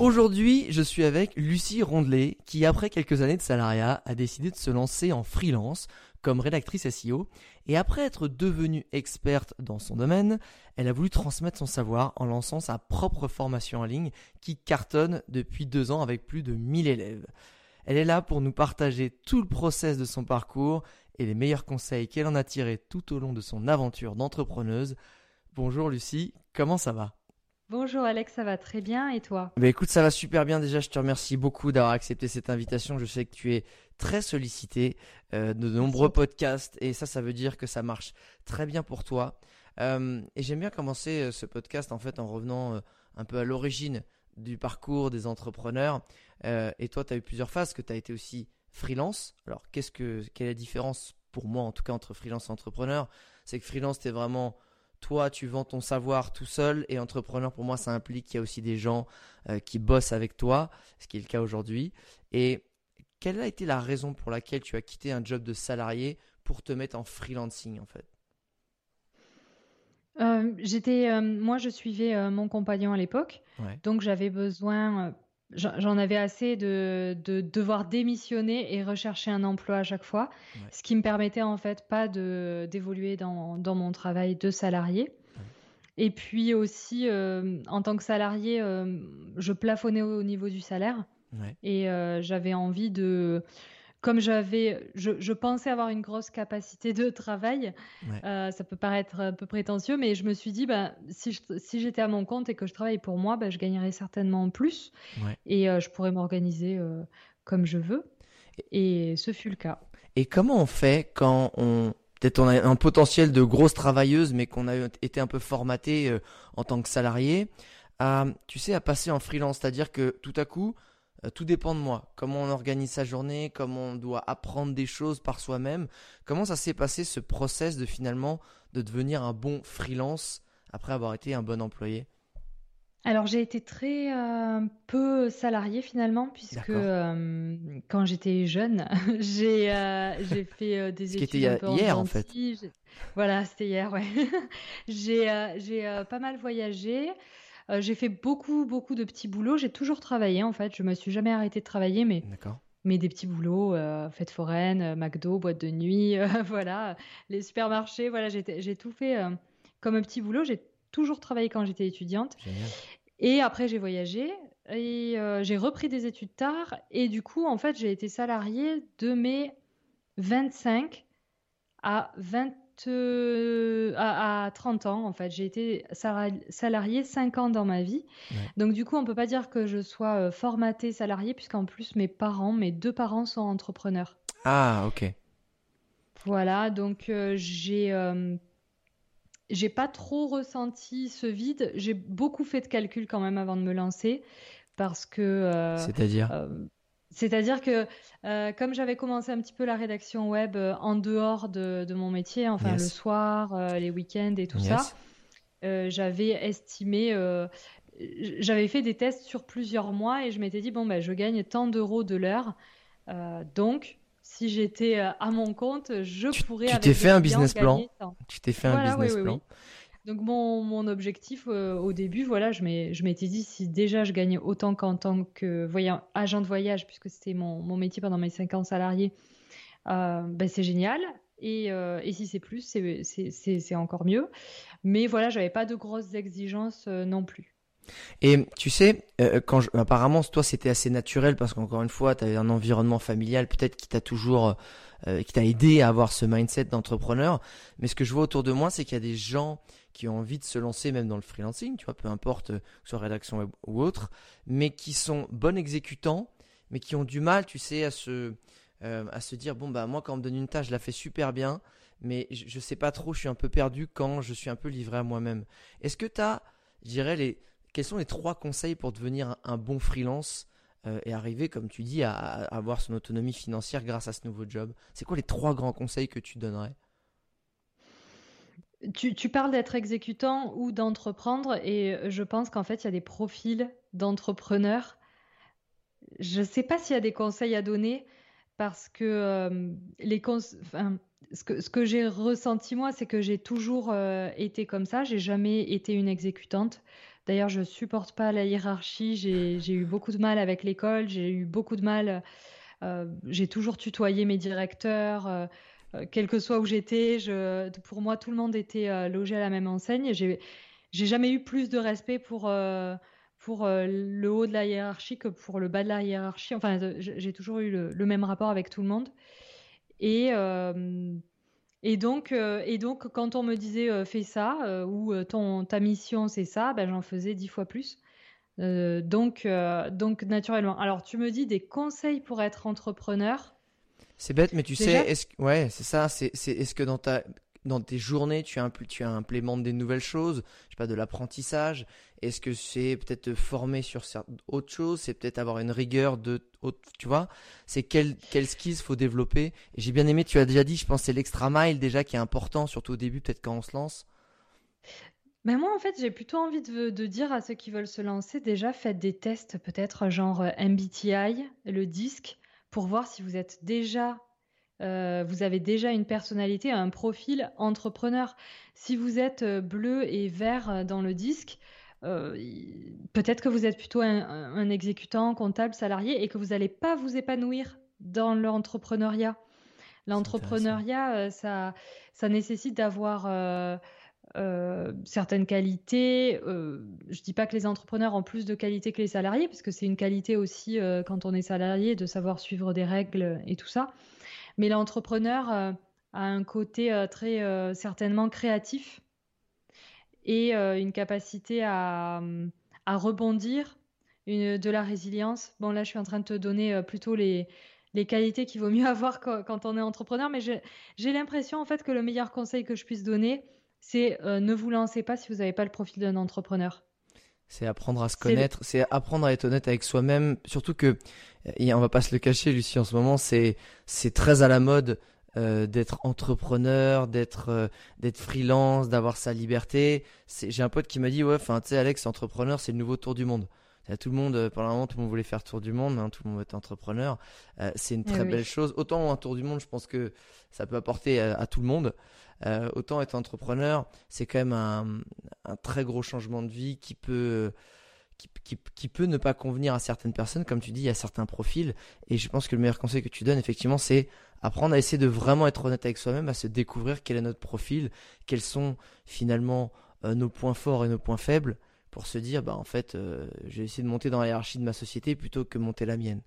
Aujourd'hui, je suis avec Lucie Rondelet qui, après quelques années de salariat, a décidé de se lancer en freelance comme rédactrice SEO et après être devenue experte dans son domaine, elle a voulu transmettre son savoir en lançant sa propre formation en ligne qui cartonne depuis deux ans avec plus de 1000 élèves. Elle est là pour nous partager tout le process de son parcours et les meilleurs conseils qu'elle en a tirés tout au long de son aventure d'entrepreneuse. Bonjour Lucie, comment ça va? Bonjour Alex, ça va très bien et toi? Bah Écoute, ça va super bien déjà, je te remercie beaucoup d'avoir accepté cette invitation. Je sais que tu es très sollicité euh, de nombreux podcasts et ça, ça veut dire que ça marche très bien pour toi. Euh, et j'aime bien commencer euh, ce podcast en fait en revenant un peu à l'origine du parcours des entrepreneurs. et toi, tu as eu plusieurs phases, que tu as été aussi freelance. Alors, qu'est-ce que, quelle est la différence pour moi en tout cas entre freelance et entrepreneur? C'est que freelance, tu es vraiment toi, tu vends ton savoir tout seul et entrepreneur, pour moi, ça implique qu'il y a aussi des gens euh, qui bossent avec toi, ce qui est le cas aujourd'hui. Et quelle a été la raison pour laquelle tu as quitté un job de salarié pour te mettre en freelancing en fait? Euh, J'étais, euh, moi, je suivais mon compagnon à l'époque, donc j'avais besoin J'en avais assez de, devoir démissionner et rechercher un emploi à chaque fois, ce qui me permettait en fait pas d'évoluer dans, mon travail de salarié. Et puis aussi, euh, en tant que salarié, euh, je plafonnais au niveau du salaire. Et euh, j'avais envie de, comme j'avais, je, pensais avoir une grosse capacité de travail, euh, ça peut paraître un peu prétentieux, mais je me suis dit, bah, si, j'étais à mon compte et que je travaille pour moi, bah, je gagnerais certainement plus et euh, je pourrais m'organiser euh, comme je veux. Et ce fut le cas. Et comment on fait quand on peut-être on a un potentiel de grosse travailleuse, mais qu'on a été un peu formaté en tant que salarié, à, tu sais, à passer en freelance, c'est-à-dire que tout à coup, tout dépend de moi. Comment on organise sa journée, comment on doit apprendre des choses par soi-même. Comment ça s'est passé ce process de finalement de devenir un bon freelance après avoir été un bon employé? Alors j'ai été très euh, peu salarié finalement puisque euh, quand j'étais jeune j'ai fait des études qui était hier en, fait. Voilà c'était hier ouais. j'ai pas mal voyagé. Euh, j'ai fait beaucoup, beaucoup de petits boulots. J'ai toujours travaillé, en fait. Je me suis jamais arrêtée de travailler, mais, mais des petits boulots, euh, fête foraine, euh, McDo, boîte de nuit, voilà, les supermarchés. Voilà, j'ai tout fait comme un petit boulot. J'ai toujours travaillé quand j'étais étudiante. Et après, j'ai voyagé et j'ai repris des études tard. Et du coup, en fait, j'ai été salariée de mes 25 à 20 euh, à, 30 ans, en fait. J'ai été salarié 5 ans dans ma vie. Donc, du coup, on peut pas dire que je sois euh, formatée salariée, puisqu'en plus, mes parents, mes deux parents sont entrepreneurs. Ah, ok. Voilà, donc euh, j'ai j'ai pas trop ressenti ce vide. J'ai beaucoup fait de calculs quand même avant de me lancer parce que. C'est-à-dire? C'est-à-dire que comme j'avais commencé un petit peu la rédaction web en dehors de, mon métier, enfin le soir, les week-ends et tout ça, j'avais estimé, j'avais fait des tests sur plusieurs mois et je m'étais dit bon ben je gagne tant d'euros de l'heure, donc si j'étais à mon compte, je pourrais. Tu t'es fait un business plan. Tu t'es fait un business plan. Donc mon, mon objectif euh, au début, voilà, je m'étais dit si déjà je gagnais autant qu'en tant que voyant, agent de voyage, puisque c'était mon, mon, métier pendant mes 5 ans salariés, euh, ben c'est génial. Et, euh, et, si c'est plus, c'est encore mieux. Mais voilà, j'avais pas de grosses exigences non plus. Et tu sais, quand apparemment toi c'était assez naturel parce qu'encore une fois, tu avais un environnement familial peut-être qui t'a toujours qui t'a aidé à avoir ce mindset d'entrepreneur. Mais ce que je vois autour de moi, c'est qu'il y a des gens qui ont envie de se lancer même dans le freelancing, tu vois, peu importe, euh, soit rédaction web ou autre, mais qui sont bons exécutants, mais qui ont du mal, tu sais, à se, euh, à se dire, bon, bah moi quand on me donne une tâche, je la fais super bien, mais je, ne sais pas trop, je suis un peu perdu quand je suis un peu livré à moi-même. Est-ce que tu as, je dirais, les, quels sont les trois conseils pour devenir un, bon freelance euh, et arriver, comme tu dis, à, avoir son autonomie financière grâce à ce nouveau job? C'est quoi les trois grands conseils que tu donnerais? Tu, parles d'être exécutant ou d'entreprendre et je pense qu'en fait, il y a des profils d'entrepreneurs. Je ne sais pas s'il y a des conseils à donner parce que, euh, les ce que, j'ai ressenti moi, c'est que j'ai toujours euh, été comme ça. J'ai jamais été une exécutante. D'ailleurs, je supporte pas la hiérarchie. J'ai eu beaucoup de mal avec l'école. J'ai eu beaucoup de mal. Euh, j'ai toujours tutoyé mes directeurs. Euh, quel que soit où j'étais, pour moi, tout le monde était euh, logé à la même enseigne. J'ai, jamais eu plus de respect pour, euh, le haut de la hiérarchie que pour le bas de la hiérarchie. Enfin, j'ai toujours eu le, même rapport avec tout le monde. Et, donc, quand on me disait fais ça, ou ton, ta mission c'est ça, ben, j'en faisais dix fois plus. donc, naturellement. Alors, tu me dis des conseils pour être entrepreneur? C'est bête, mais tu sais, est-ce ouais, c'est ça. C'est, est-ce que dans ta dans tes journées, tu, as, tu implémentes des nouvelles choses, je sais pas, de l'apprentissage? Est-ce que c'est peut-être te former sur autre chose? C'est peut-être avoir une rigueur de, tu vois? C'est quel quel skills faut développer? Et j'ai bien aimé, tu as déjà dit, je pense c'est l'extra mile déjà qui est important, surtout au début, peut-être quand on se lance. Mais moi, en fait, j'ai plutôt envie de, de, dire à ceux qui veulent se lancer, déjà, faites des tests, peut-être genre euh, MBTI, le disque pour voir si vous êtes déjà euh, vous avez déjà une personnalité, un profil entrepreneur. Si vous êtes euh, bleu et vert euh, dans le disque, peut-être que vous êtes plutôt un, exécutant, comptable, salarié et que vous n'allez pas vous épanouir dans l'entrepreneuriat. L'entrepreneuriat, ça, ça nécessite d'avoir euh, certaines qualités. Euh, je dis pas que les entrepreneurs ont plus de qualités que les salariés, parce que c'est une qualité aussi euh, quand on est salarié de savoir suivre des règles et tout ça. Mais l'entrepreneur a un côté très certainement créatif et une capacité à, à rebondir, une, de la résilience. Bon, là, je suis en train de te donner plutôt les, les qualités qu'il vaut mieux avoir quand on est entrepreneur, mais j'ai l'impression en fait que le meilleur conseil que je puisse donner, c'est euh, ne vous lancez pas si vous n'avez pas le profil d'un entrepreneur. C'est apprendre à se connaître, c'est apprendre à être honnête avec soi-même. Surtout que, et on va pas se le cacher, Lucie, en ce moment, c'est c'est très à la mode euh, d'être entrepreneur, d'être euh, d'être freelance, d'avoir sa liberté. J'ai un pote qui m'a dit ouais, enfin tu sais Alex, entrepreneur, c'est le nouveau tour du monde. Tout le monde, pendant un moment, tout le monde voulait faire tour du monde, maintenant tout le monde veut être entrepreneur. c'est une eh très belle chose. Autant un tour du monde, je pense que ça peut apporter à tout le monde. Euh, autant être entrepreneur, c'est quand même un, très gros changement de vie qui peut, qui, peut ne pas convenir à certaines personnes. Comme tu dis, il y a certains profils. Et je pense que le meilleur conseil que tu donnes, effectivement, c'est apprendre à essayer de vraiment être honnête avec soi-même, à se découvrir quel est notre profil, quels sont finalement euh, nos points forts et nos points faibles, pour se dire, bah en fait, euh, je vais essayer de monter dans la hiérarchie de ma société plutôt que monter la mienne.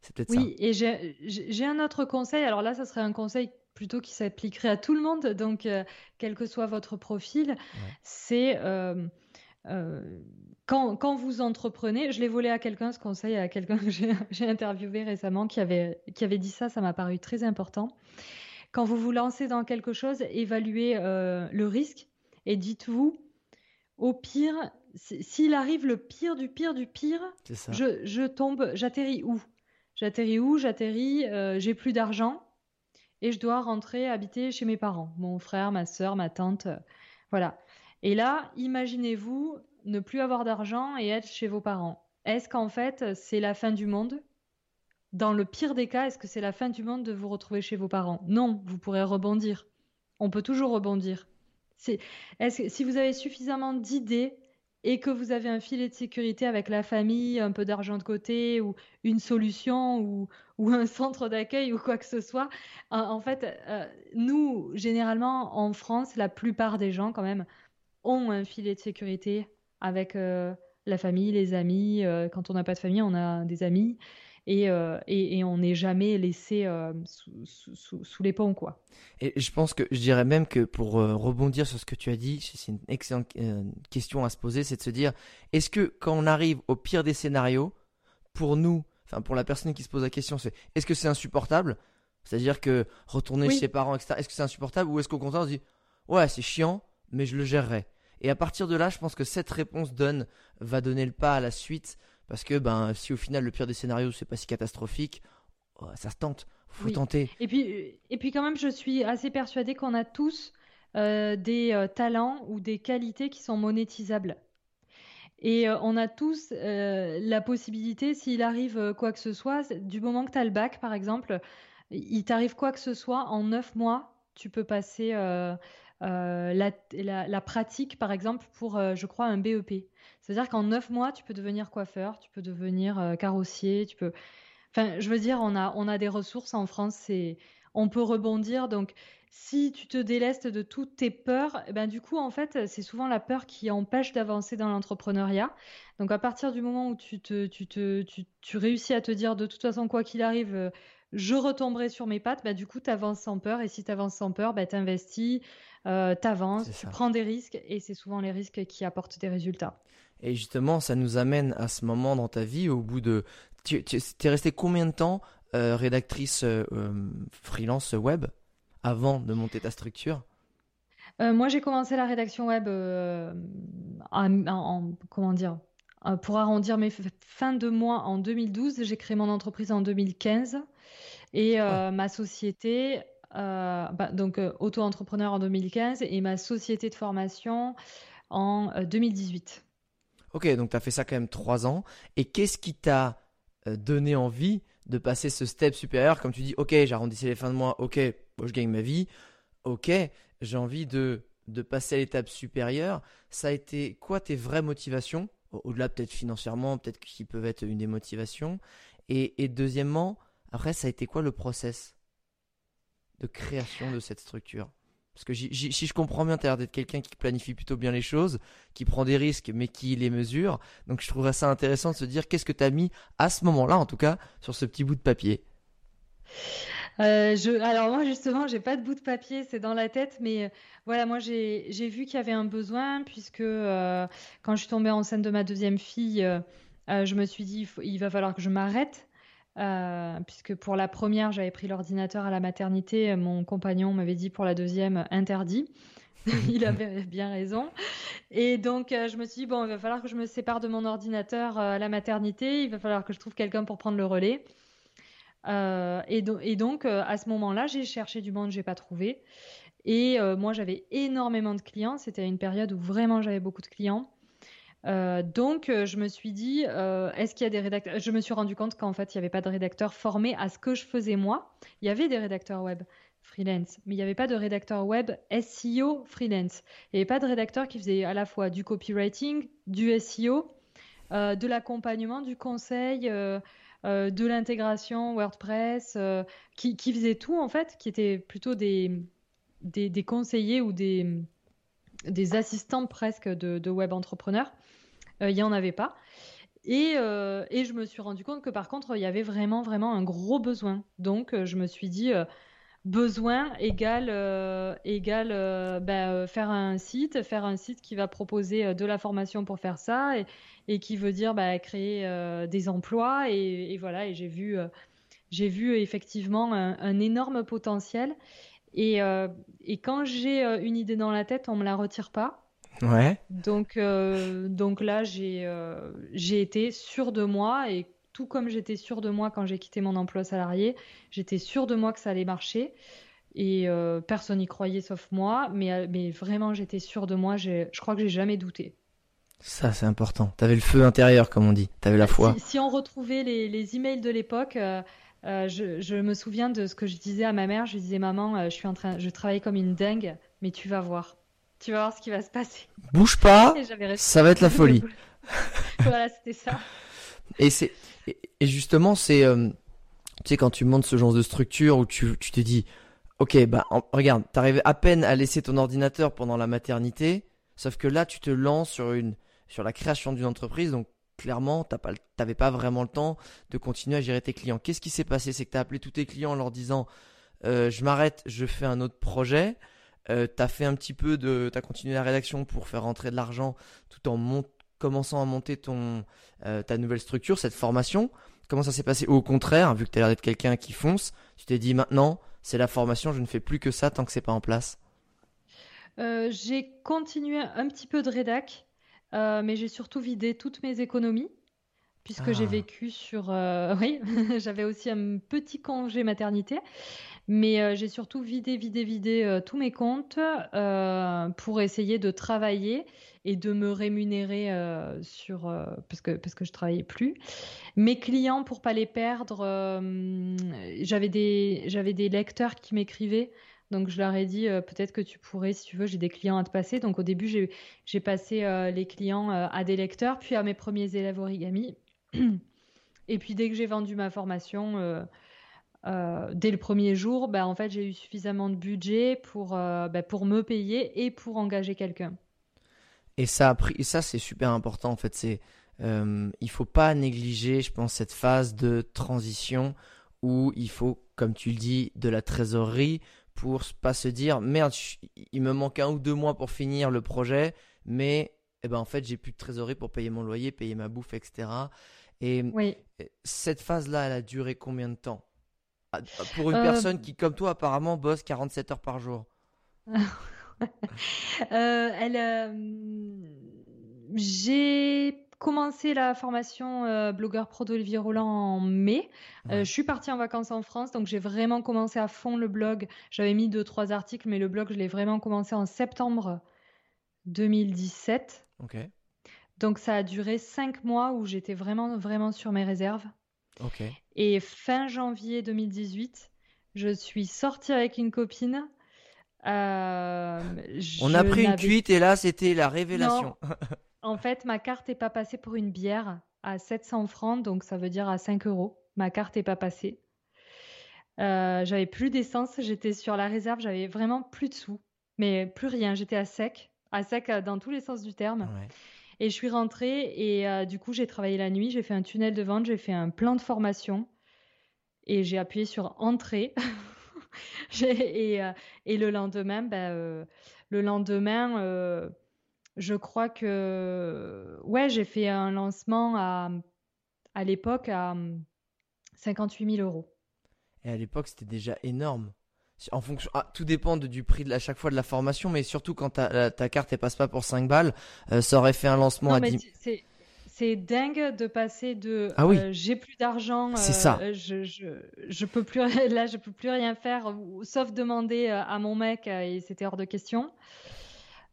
C'est peut-être oui, et j'ai un autre conseil. Alors là, ça serait un conseil plutôt qui s'appliquerait à tout le monde, donc euh, quel que soit votre profil, c'est euh, euh, quand, quand, vous entreprenez, je l'ai volé à quelqu'un, ce conseil à quelqu'un que j'ai interviewé récemment qui avait, qui avait dit ça, ça m'a paru très important. Quand vous vous lancez dans quelque chose, évaluez le risque et dites-vous, au pire, s'il arrive le pire du pire du pire, Je, tombe, j'atterris où? J'atterris où? J'atterris, j'ai plus d'argent et je dois rentrer habiter chez mes parents, mon frère, ma soeur, ma tante, euh, voilà. Et là, imaginez-vous ne plus avoir d'argent et être chez vos parents. Est-ce qu'en fait, c'est la fin du monde? Dans le pire des cas, est-ce que c'est la fin du monde de vous retrouver chez vos parents? Non, vous pourrez rebondir. On peut toujours rebondir. Est-ce si vous avez suffisamment d'idées et que vous avez un filet de sécurité avec la famille, un peu d'argent de côté ou une solution ou, un centre d'accueil ou quoi que ce soit, en, fait, euh, nous, généralement, en France, la plupart des gens, quand même, ont un filet de sécurité avec euh, la famille, les amis. Euh, quand on n'a pas de famille, on a des amis. Et, on n'est jamais laissé sous, sous, sous, les ponts, quoi. Et je pense que je dirais même que pour rebondir sur ce que tu as dit, c'est une excellente question à se poser, c'est de se dire, est-ce que quand on arrive au pire des scénarios, pour nous, enfin pour la personne qui se pose la question, c'est est-ce que c'est insupportable? C'est-à-dire que retourner chez ses parents, etc., est-ce que c'est insupportable? Ou est-ce qu'au contraire on se dit, ouais, c'est chiant, mais je le gérerai? Et à partir de là, je pense que cette réponse donne, va donner le pas à la suite. Parce que ben, si au final le pire des scénarios c'est pas si catastrophique, oh, ça se tente, faut tenter. Et puis, et puis quand même, je suis assez persuadée qu'on a tous euh, des euh, talents ou des qualités qui sont monétisables. Et euh, on a tous la possibilité, s'il arrive quoi que ce soit, du moment que tu as le bac par exemple, il t'arrive quoi que ce soit, en neuf mois, tu peux passer euh, la, pratique, par exemple, pour, euh, je crois, un BEP. C'est-à-dire qu'en neuf mois, tu peux devenir coiffeur, tu peux devenir euh, carrossier, tu peux. Enfin, je veux dire, on a, on a des ressources en France, et on peut rebondir. Donc, si tu te délestes de toutes tes peurs, eh ben du coup, en fait, c'est souvent la peur qui empêche d'avancer dans l'entrepreneuriat. Donc, à partir du moment où tu, te, tu, te, tu, tu réussis à te dire, de toute façon, quoi qu'il arrive, je retomberai sur mes pattes, bah, du coup, tu avances sans peur. Et si tu avances sans peur, bah, tu investis, euh, tu avances, tu prends des risques. Et c'est souvent les risques qui apportent des résultats. Et justement, ça nous amène à ce moment dans ta vie, au bout de... Tu, es resté combien de temps euh, rédactrice euh, freelance web avant de monter ta structure? Moi, j'ai commencé la rédaction web en, comment dire pour arrondir mes fins de mois en 2012, j'ai créé mon entreprise en 2015. Et euh, ma société, euh, bah, donc euh, auto-entrepreneur en 2015 et ma société de formation en 2018. Ok, donc tu as fait ça quand même trois ans. Et qu'est-ce qui t'a donné envie de passer ce step supérieur Comme tu dis, ok, j'arrondissais les fins de mois, ok, je gagne ma vie, ok, j'ai envie de, de passer à l'étape supérieure. Ça a été quoi tes vraies motivations Au-delà peut-être financièrement, peut-être qui peuvent être une des motivations? Et, et deuxièmement, après, ça a été quoi le process de création de cette structure? Parce que si je comprends bien, tu as l'air d'être quelqu'un qui planifie plutôt bien les choses, qui prend des risques, mais qui les mesure. Donc je trouverais ça intéressant de se dire qu'est-ce que tu as mis à ce moment-là, en tout cas, sur ce petit bout de papier. Euh, alors moi justement, j'ai pas de bout de papier, c'est dans la tête, mais euh, voilà, moi j'ai vu qu'il y avait un besoin puisque euh, quand je suis tombée enceinte de ma deuxième fille, je me suis dit il va falloir que je m'arrête euh, puisque pour la première, j'avais pris l'ordinateur à la maternité. Mon compagnon m'avait dit pour la deuxième, interdit. il avait bien raison. Et donc, euh, je me suis dit, bon, il va falloir que je me sépare de mon ordinateur euh, à la maternité. Il va falloir que je trouve quelqu'un pour prendre le relais. Et, et, donc, à ce moment-là, j'ai cherché du monde, j'ai pas trouvé. Et moi, j'avais énormément de clients. C'était une période où vraiment j'avais beaucoup de clients. Euh, donc, euh, je me suis dit, euh, est-ce qu'il y a des rédacteurs? Je me suis rendu compte qu'en fait, il n'y avait pas de rédacteurs formés à ce que je faisais moi. Il y avait des rédacteurs web freelance, mais il n'y avait pas de rédacteur web SEO freelance. Il n'y avait pas de rédacteur qui faisait à la fois du copywriting, du SEO, de l'accompagnement, du conseil, de l'intégration WordPress, qui, qui, faisait tout en fait, qui étaient plutôt des, conseillers ou des, des assistants presque de web entrepreneurs il euh, n'y en avait pas. Et, euh, et, je me suis rendu compte que par contre, il y avait vraiment, vraiment un gros besoin. Donc, euh, je me suis dit, besoin égale, égale bah, faire un site, faire un site qui va proposer de la formation pour faire ça et, et qui veut dire bah, créer des emplois. Et, voilà, et j'ai vu, j'ai vu effectivement un, énorme potentiel. Et, quand j'ai une idée dans la tête, on me la retire pas. Ouais. Donc, donc là, j'ai j'ai été sûre de moi et tout comme j'étais sûre de moi quand j'ai quitté mon emploi salarié, j'étais sûre de moi que ça allait marcher. Et euh, personne n'y croyait sauf moi, mais, euh, mais vraiment j'étais sûre de moi, je crois que j'ai jamais douté. Ça c'est important. Tu avais le feu intérieur comme on dit, tu avais la foi. Si, on retrouvait les, les emails de l'époque, euh, je, je, me souviens de ce que je disais à ma mère. Je disais maman, je suis en train, je travaille comme une dingue, mais tu vas voir, tu vas voir ce qui va se passer. Bouge pas, ça va être la folie. voilà, c'était ça. Et c'est et, justement c'est tu sais quand tu montes ce genre de structure où tu tu t'es dit Ok, bah regarde, t'arrives à peine à laisser ton ordinateur pendant la maternité, sauf que là tu te lances sur une sur la création d'une entreprise, donc clairement t'as pas t'avais pas vraiment le temps de continuer à gérer tes clients. Qu'est-ce qui s'est passé? C'est que t'as appelé tous tes clients en leur disant euh, je m'arrête, je fais un autre projet. Euh, t'as fait un petit peu de, t'as continué la rédaction pour faire rentrer de l'argent tout en commençant à monter ton euh, ta nouvelle structure, cette formation. Comment ça s'est passé? Au contraire, vu que tu as l'air d'être quelqu'un qui fonce, tu t'es dit maintenant, c'est la formation, je ne fais plus que ça tant que c'est pas en place. Euh, J'ai continué un petit peu de rédac, euh, mais j'ai surtout vidé toutes mes économies puisque j'ai ah. vécu sur. Euh, oui, j'avais aussi un petit congé maternité, mais j'ai surtout vidé, vidé, vidé tous mes comptes pour essayer de travailler et de me rémunérer euh, sur euh, parce que parce que je travaillais plus. Mes clients pour pas les perdre, euh, j'avais des j'avais des lecteurs qui m'écrivaient. Donc je leur ai dit peut-être que tu pourrais, si tu veux, j'ai des clients à te passer. Donc au début j'ai passé les clients à des lecteurs, puis à mes premiers élèves origami. Et puis dès que j'ai vendu ma formation, dès le premier jour, bah, en fait j'ai eu suffisamment de budget pour, bah, pour me payer et pour engager quelqu'un. Et ça, ça c'est super important en fait. C'est, euh, il faut pas négliger, je pense, cette phase de transition où il faut, comme tu le dis, de la trésorerie pour pas se dire merde, il me manque un ou deux mois pour finir le projet, mais eh ben en fait j'ai plus de trésorerie pour payer mon loyer, payer ma bouffe, etc. Et cette phase-là, elle a duré combien de temps? Ah, Pour une euh, personne qui, comme toi, apparemment bosse 47 heures par jour. Euh, elle, euh, j'ai commencé la formation euh, blogueur pro d'Olivier Roland en mai. je suis partie en vacances en France, donc j'ai vraiment commencé à fond le blog. J'avais mis deux trois articles, mais le blog je l'ai vraiment commencé en septembre 2017. Ok. Donc ça a duré cinq mois où j'étais vraiment vraiment sur mes réserves. Et fin janvier 2018, je suis sortie avec une copine euh, on a pris une cuite et là, c'était la révélation. en fait, ma carte n'est pas passée pour une bière à 700 francs, donc ça veut dire à 5 euros. Ma carte n'est pas passée. Euh, j'avais plus d'essence, j'étais sur la réserve, j'avais vraiment plus de sous, mais plus rien, j'étais à sec, à sec euh, dans tous les sens du terme. Et je suis rentrée et du coup j'ai travaillé la nuit, j'ai fait un tunnel de vente, j'ai fait un plan de formation et j'ai appuyé sur entrée. et, euh, et, le lendemain, ben, euh, le lendemain, euh, je crois que ouais, j'ai fait un lancement à, à l'époque à 58 000 euros. Et à l'époque, c'était déjà énorme. En fonction, ah, tout dépend du prix de, à chaque fois de la formation, mais surtout quand ta, ta carte elle passe pas pour 5 balles, ça aurait fait un lancement à 10 c'est dingue de passer de ah euh, j'ai plus d'argent, euh, je, je, je, peux plus là je peux plus rien faire sauf demander euh, à mon mec et c'était hors de question.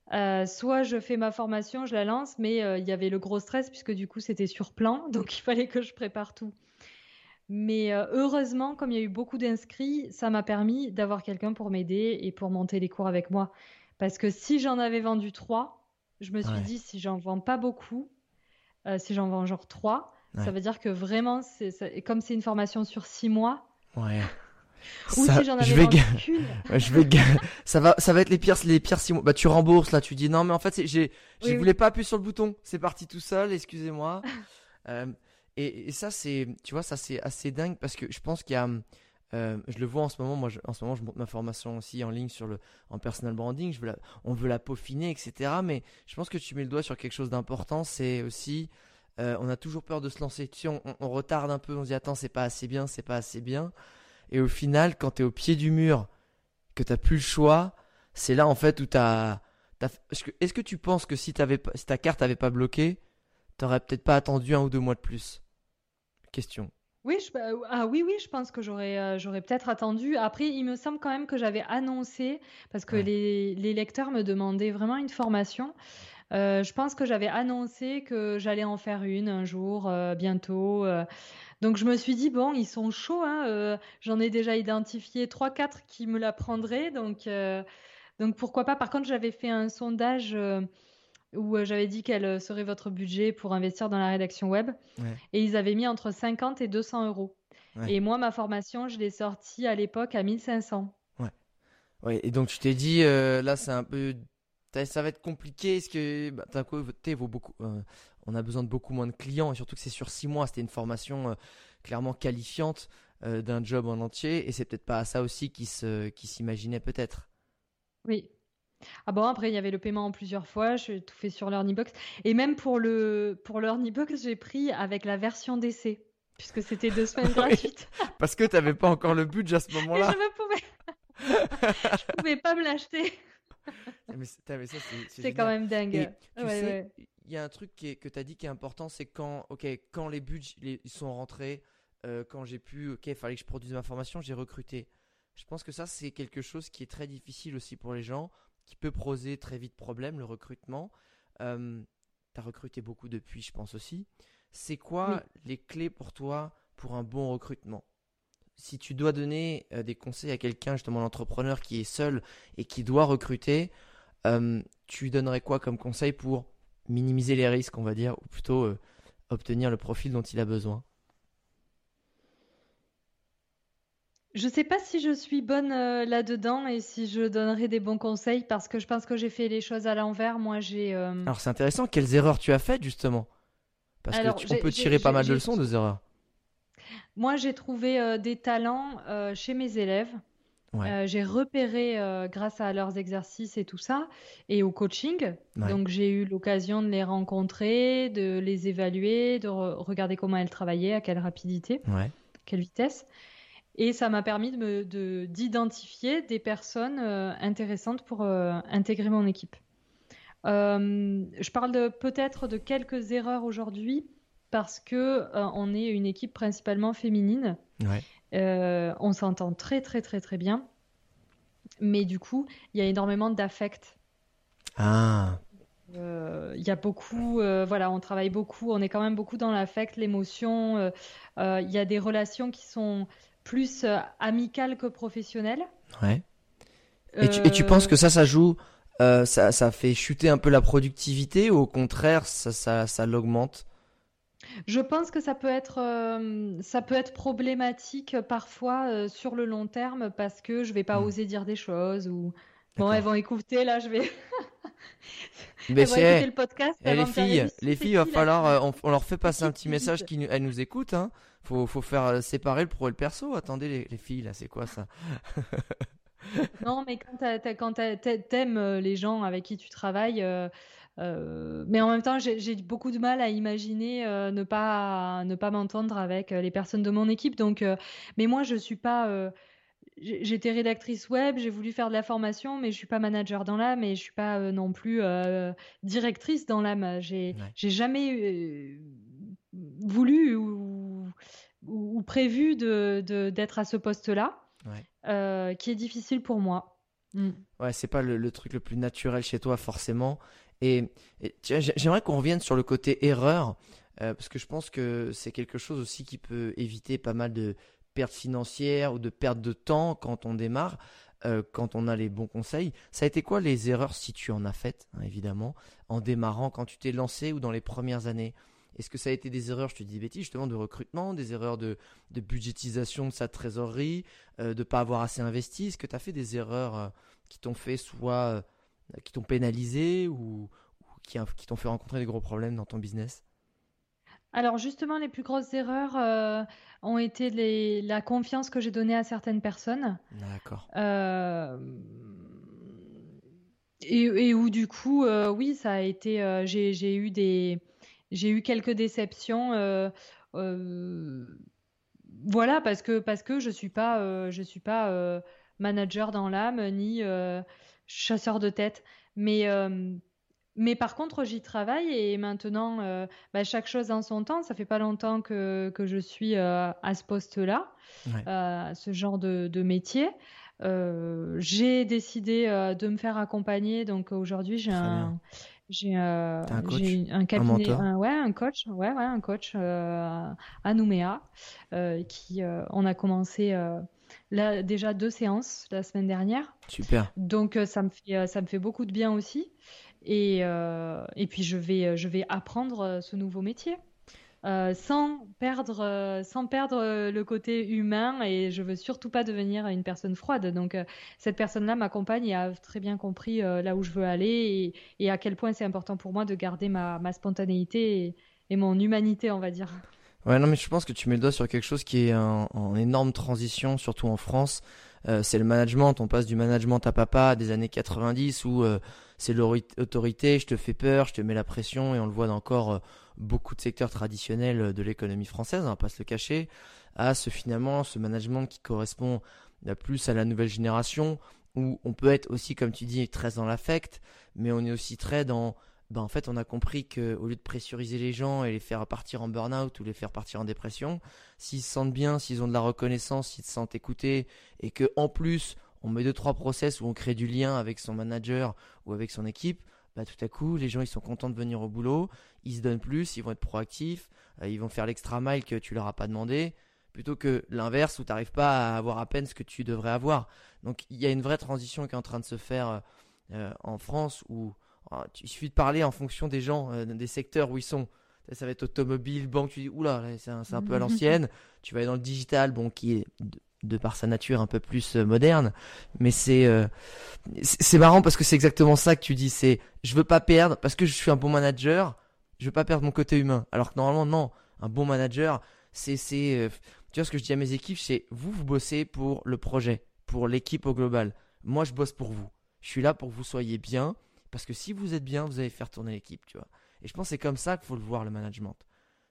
soit je fais ma formation, je la lance, mais il y avait le gros stress puisque du coup c'était sur plan, donc il fallait que je prépare tout. Mais heureusement, comme il y a eu beaucoup d'inscrits, ça m'a permis d'avoir quelqu'un pour m'aider et pour monter les cours avec moi. Parce que si j'en avais vendu trois, je me suis dit si j'en vends pas beaucoup, euh, si j'en vends genre 3, ça veut dire que vraiment, c'est, comme c'est une formation sur 6 mois. Ouais. Ou si j'en avais je vais je vais ça va ça va être les pires les pires 6 mois. Bah tu rembourses là, tu dis non mais en fait j'ai je voulais pas appuyer sur le bouton, c'est parti tout seul, excusez-moi. euh, et, ça c'est tu vois ça c'est assez dingue parce que je pense qu'il y a euh, je le vois en ce moment, moi en ce moment je monte ma formation aussi en ligne sur le en personal branding, je veux on veut la peaufiner, etc. Mais je pense que tu mets le doigt sur quelque chose d'important, c'est aussi euh, on a toujours peur de se lancer. Tu sais, on, retarde un peu, on se dit attends c'est pas assez bien, c'est pas assez bien. Et au final, quand tu es au pied du mur, que tu n'as plus le choix, c'est là en fait où tu as. Est-ce que, tu penses que si, avais, si ta carte n'avait pas bloqué, tu n'aurais peut-être pas attendu un ou deux mois de plus? Question. Oui, je, bah, ah oui, oui, je pense que j'aurais, euh, j'aurais peut-être attendu. Après, il me semble quand même que j'avais annoncé, parce que les, les, lecteurs me demandaient vraiment une formation. Euh, je pense que j'avais annoncé que j'allais en faire une un jour, euh, bientôt. donc je me suis dit, bon, ils sont chauds, hein, j'en ai déjà identifié 3-4 qui me la prendraient. Donc, donc pourquoi pas. Par contre, j'avais fait un sondage où euh, j'avais dit quel euh, serait votre budget pour investir dans la rédaction web. Et ils avaient mis entre 50 et 200 euros. Et moi, ma formation, je l'ai sortie à l'époque à 1500. Ouais. ouais. Et donc, tu t'es dit, euh, là, c'est un peu. Ça va être compliqué. Est-ce que. Bah, d'un côté, vaut beaucoup. on a besoin de beaucoup moins de clients. Et surtout que c'est sur six mois. C'était une formation clairement qualifiante d'un job en entier. Et c'est peut-être pas à ça aussi qui s'imaginait peut-être. Oui, ah bon, après, il y avait le paiement en plusieurs fois, je tout fait sur l'Earnybox. Et même pour le pour l'Earnybox, j'ai pris avec la version d'essai, puisque c'était deux semaines gratuites. Parce que tu n'avais pas encore le budget à ce moment-là. je ne pouvais... je pouvais pas me l'acheter. c'est quand même dingue. il y a un truc qui que tu as dit qui est important, c'est quand, ok, quand les budgets ils sont rentrés, euh, quand j'ai pu, ok, il fallait que je produise ma formation, j'ai recruté. Je pense que ça, c'est quelque chose qui est très difficile aussi pour les gens qui peut poser très vite problème, le recrutement. Euh, tu as recruté beaucoup depuis, je pense aussi. C'est quoi les clés pour toi pour un bon recrutement? Si tu dois donner euh, des conseils à quelqu'un, justement l'entrepreneur qui est seul et qui doit recruter, euh, tu donnerais quoi comme conseil pour minimiser les risques, on va dire, ou plutôt obtenir le profil dont il a besoin? Je ne sais pas si je suis bonne euh, là-dedans et si je donnerai des bons conseils parce que je pense que j'ai fait les choses à l'envers. Moi, j'ai. Euh, Alors, c'est intéressant. Quelles erreurs tu as faites justement? Parce qu'on peut tirer pas mal de leçons de erreurs. Moi, j'ai trouvé euh, des talents chez mes élèves. j'ai repéré grâce à leurs exercices et tout ça, et au coaching. Donc j'ai eu l'occasion de les rencontrer, de les évaluer, de regarder comment elles travaillaient, à quelle rapidité, quelle vitesse. Et ça m'a permis de d'identifier des personnes euh, intéressantes pour euh, intégrer mon équipe. Euh, je parle peut-être de quelques erreurs aujourd'hui parce que on est une équipe principalement féminine. on s'entend très très très très bien, mais du coup, il y a énormément d'affect. Ah. Il y a beaucoup, voilà, on travaille beaucoup, on est quand même beaucoup dans l'affect, l'émotion. Il y a des relations qui sont plus euh, amical que professionnel. Ouais. Et, tu, et, tu, penses que ça, ça joue, euh, ça, ça, fait chuter un peu la productivité ou au contraire, ça, ça, ça l'augmente? Je pense que ça peut être, euh, ça peut être problématique parfois sur le long terme parce que je vais pas hmm. oser dire des choses ou bon elles vont écouter là je vais Mais écouter le podcast eh, les filles les filles il va falloir on, leur fait passer un petit message qui elles nous écoutent hein faut, faut faire euh, séparer le pro et le perso. Attendez, les, filles, là, c'est quoi ça? Non, mais quand t'aimes euh, les gens avec qui tu travailles, euh, mais en même temps, j'ai beaucoup de mal à imaginer ne pas ne pas m'entendre avec les personnes de mon équipe. Donc, mais moi, je suis pas. J'étais rédactrice web, j'ai voulu faire de la formation, mais je suis pas manager dans l'âme et je suis pas non plus directrice dans l'âme. J'ai jamais voulu ou, ou, prévu de, d'être à ce poste-là, euh, qui est difficile pour moi. Mm. Ouais, c'est pas le, truc le plus naturel chez toi forcément. Et, j'aimerais qu'on revienne sur le côté erreur, euh, parce que je pense que c'est quelque chose aussi qui peut éviter pas mal de pertes financières ou de pertes de temps quand on démarre. Euh, quand on a les bons conseils. Ça a été quoi les erreurs, si tu en as faites, hein, évidemment, en démarrant, quand tu t'es lancé ou dans les premières années? Est-ce que ça a été des erreurs, je te dis des bêtises, justement, de recrutement, des erreurs de, budgétisation de sa trésorerie, euh, de ne pas avoir assez investi? Est-ce que tu as fait des erreurs euh, qui t'ont fait soit qui t'ont pénalisé ou, qui, qui t'ont fait rencontrer des gros problèmes dans ton business? Alors justement, les plus grosses erreurs ont été les, la confiance que j'ai donnée à certaines personnes. D'accord. et, et, où du coup, oui, ça a été, j'ai eu des, j'ai eu quelques déceptions. Euh, euh, voilà, parce que, parce que je suis pas, euh, je suis pas manager dans l'âme, ni chasseur de tête. Mais, mais par contre, j'y travaille et maintenant, bah, chaque chose en son temps. Ça fait pas longtemps que, que je suis à ce poste-là, à ce genre de, de métier. j'ai décidé de me faire accompagner. Donc aujourd'hui, j'ai un, j'ai euh, un, un, cabinet, un, ouais, un coach, ouais, ouais, un coach euh, à Nouméa, euh, qui on a commencé là déjà deux séances la semaine dernière. Super. Donc ça me fait ça me fait beaucoup de bien aussi, et et puis je vais je vais apprendre ce nouveau métier. Euh, sans perdre, euh, sans perdre euh, le côté humain et je veux surtout pas devenir une personne froide. Donc cette personne-là m'accompagne et a très bien compris là où je veux aller et, à quel point c'est important pour moi de garder ma, spontanéité et, mon humanité, on va dire. Ouais, non, mais je pense que tu mets le doigt sur quelque chose qui est en, énorme transition, surtout en France. C'est le management. On passe du management à papa des années 90 où c'est l'autorité, je te fais peur, je te mets la pression et on le voit encore beaucoup de secteurs traditionnels de l'économie française, on va pas se le cacher, à ce finalement ce management qui correspond plus à la nouvelle génération, où on peut être aussi, comme tu dis, très dans l'affect, mais on est aussi très dans ben en fait, on a compris qu'au lieu de pressuriser les gens et les faire partir en burn-out ou les faire partir en dépression, s'ils se sentent bien, s'ils ont de la reconnaissance, s'ils se sentent écoutés, et que en plus on met deux trois process où on crée du lien avec son manager ou avec son équipe, bah, tout à coup, les gens ils sont contents de venir au boulot, ils se donnent plus, ils vont être proactifs, euh, ils vont faire l'extra mile que tu leur as pas demandé, plutôt que l'inverse où tu n'arrives pas à avoir à peine ce que tu devrais avoir. Donc il y a une vraie transition qui est en train de se faire euh, en France où oh, il suffit de parler en fonction des gens, euh, des secteurs où ils sont. Ça va être automobile, banque, tu dis oula, c'est un, un peu à l'ancienne. tu vas aller dans le digital, bon, qui est de par sa nature un peu plus euh, moderne. Mais euh, c'est c'est marrant parce que c'est exactement ça que tu dis. C'est je veux pas perdre parce que je suis un bon manager. Je veux pas perdre mon côté humain. Alors que normalement non, un bon manager, c'est c'est tu vois ce que je dis à mes équipes, c'est vous vous bossez pour le projet, pour l'équipe au global. Moi je bosse pour vous. Je suis là pour que vous soyez bien parce que si vous êtes bien, vous allez faire tourner l'équipe, tu vois. Et je pense que c'est comme ça qu'il faut le voir le management.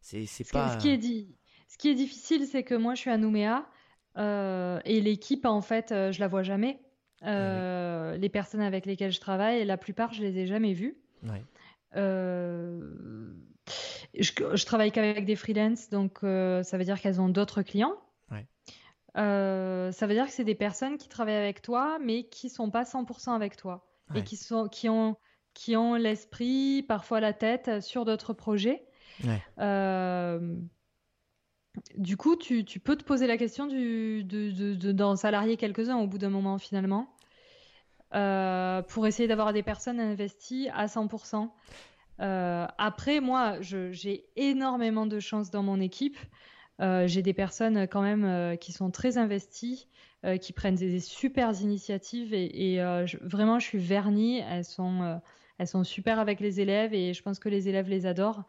C'est c'est pas ce qui est dit. Ce qui est difficile, c'est que moi je suis à Nouméa euh, et l'équipe, en fait, euh, je la vois jamais. Euh, les personnes avec lesquelles je travaille, la plupart, je les ai jamais vues. Je, travaille qu'avec des freelances, donc ça veut dire qu'elles ont d'autres clients. ça veut dire que c'est des personnes qui travaillent avec toi, mais qui sont pas 100% avec toi et qui sont qui ont qui ont l'esprit, parfois la tête sur d'autres projets. Euh, du coup, tu, peux te poser la question d'en salarier quelques-uns au bout d'un moment finalement, euh, pour essayer d'avoir des personnes investies à 100%. Euh, après, moi, j'ai énormément de chance dans mon équipe. Euh, j'ai des personnes quand même qui sont très investies, qui prennent des, super initiatives et, vraiment, je suis vernie. Elles sont, elles sont super avec les élèves et je pense que les élèves les adorent.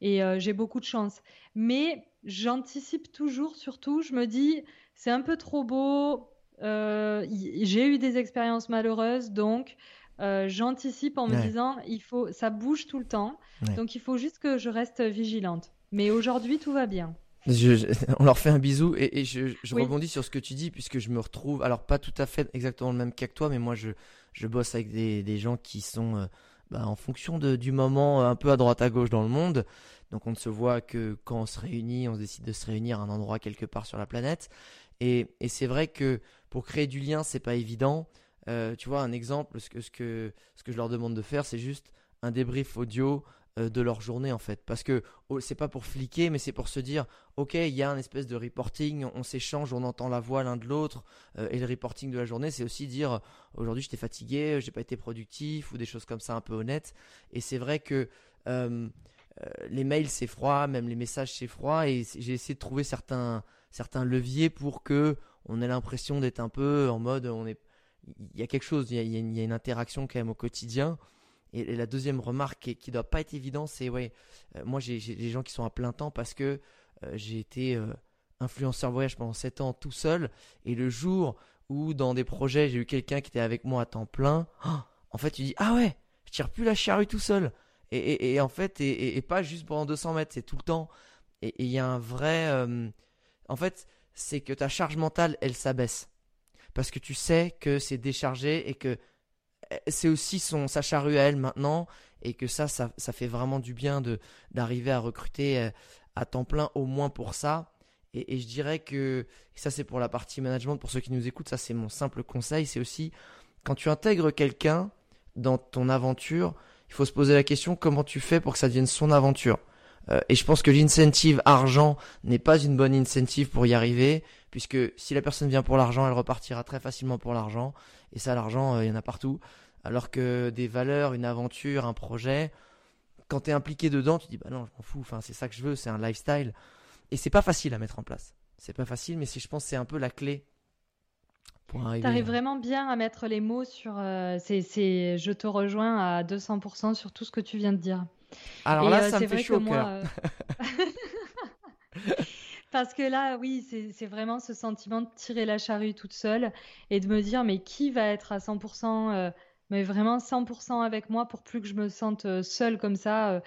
Et j'ai beaucoup de chance. Mais j'anticipe toujours, surtout, je me dis, c'est un peu trop beau. Euh, j'ai eu des expériences malheureuses, donc euh, j'anticipe en me disant, il faut, ça bouge tout le temps, donc il faut juste que je reste vigilante. Mais aujourd'hui, tout va bien. on leur fait un bisou et, je, rebondis sur ce que tu dis puisque je me retrouve, alors pas tout à fait exactement le même cas que toi, mais moi je, je bosse avec des, des gens qui sont euh, bah, en fonction de, du moment un peu à droite à gauche dans le monde. Donc on ne se voit que quand on se réunit, on décide de se réunir à un endroit quelque part sur la planète. Et, et c'est vrai que pour créer du lien, c'est pas évident. Euh, tu vois, un exemple, ce que, ce, que, ce que je leur demande de faire, c'est juste un débrief audio euh, de leur journée en fait. Parce que oh, c'est pas pour fliquer, mais c'est pour se dire, ok, il y a un espèce de reporting, on s'échange, on entend la voix l'un de l'autre. Euh, et le reporting de la journée, c'est aussi dire, aujourd'hui j'étais fatigué, j'ai pas été productif, ou des choses comme ça un peu honnêtes. Et c'est vrai que euh, les mails c'est froid, même les messages c'est froid, et j'ai essayé de trouver certains, certains leviers pour que on ait l'impression d'être un peu en mode, on est, il y a quelque chose, il y a, une interaction quand même au quotidien. Et, la deuxième remarque qui, doit pas être évidente, c'est ouais, euh, moi j'ai des gens qui sont à plein temps parce que euh, j'ai été influenceur voyage pendant 7 ans tout seul, et le jour où dans des projets j'ai eu quelqu'un qui était avec moi à temps plein, en fait tu dis ah ouais, je tire plus la charrue tout seul. Et, en fait, et, pas juste pendant 200 mètres, c'est tout le temps. Et il y a un vrai. Euh, en fait, c'est que ta charge mentale, elle s'abaisse. parce que tu sais que c'est déchargé et que c'est aussi son, sa charrue à elle maintenant et que ça, ça, ça fait vraiment du bien de d'arriver à recruter euh, à temps plein au moins pour ça. Et, je dirais que ça c'est pour la partie management, pour ceux qui nous écoutent, ça c'est mon simple conseil, c'est aussi quand tu intègres quelqu'un dans ton aventure, il faut se poser la question comment tu fais pour que ça devienne son aventure? Euh, et je pense que l'incentive argent n'est pas une bonne incentive pour y arriver, puisque si la personne vient pour l'argent, elle repartira très facilement pour l'argent. Et ça, l'argent, euh, il y en a partout. Alors que des valeurs, une aventure, un projet, quand tu es impliqué dedans, tu dis bah non, je m'en fous, enfin, c'est ça que je veux, c'est un lifestyle. Et c'est pas facile à mettre en place. C'est pas facile, mais si je pense c'est un peu la clé tu arrives vraiment bien à mettre les mots sur. Euh, c'est, je te rejoins à 200% sur tout ce que tu viens de dire. Alors là, euh, ça me fait chaud au cœur. Euh, parce que là, oui, c'est vraiment ce sentiment de tirer la charrue toute seule et de me dire, mais qui va être à 100% mais vraiment 100% avec moi pour plus que je me sente euh, seule comme ça. Euh,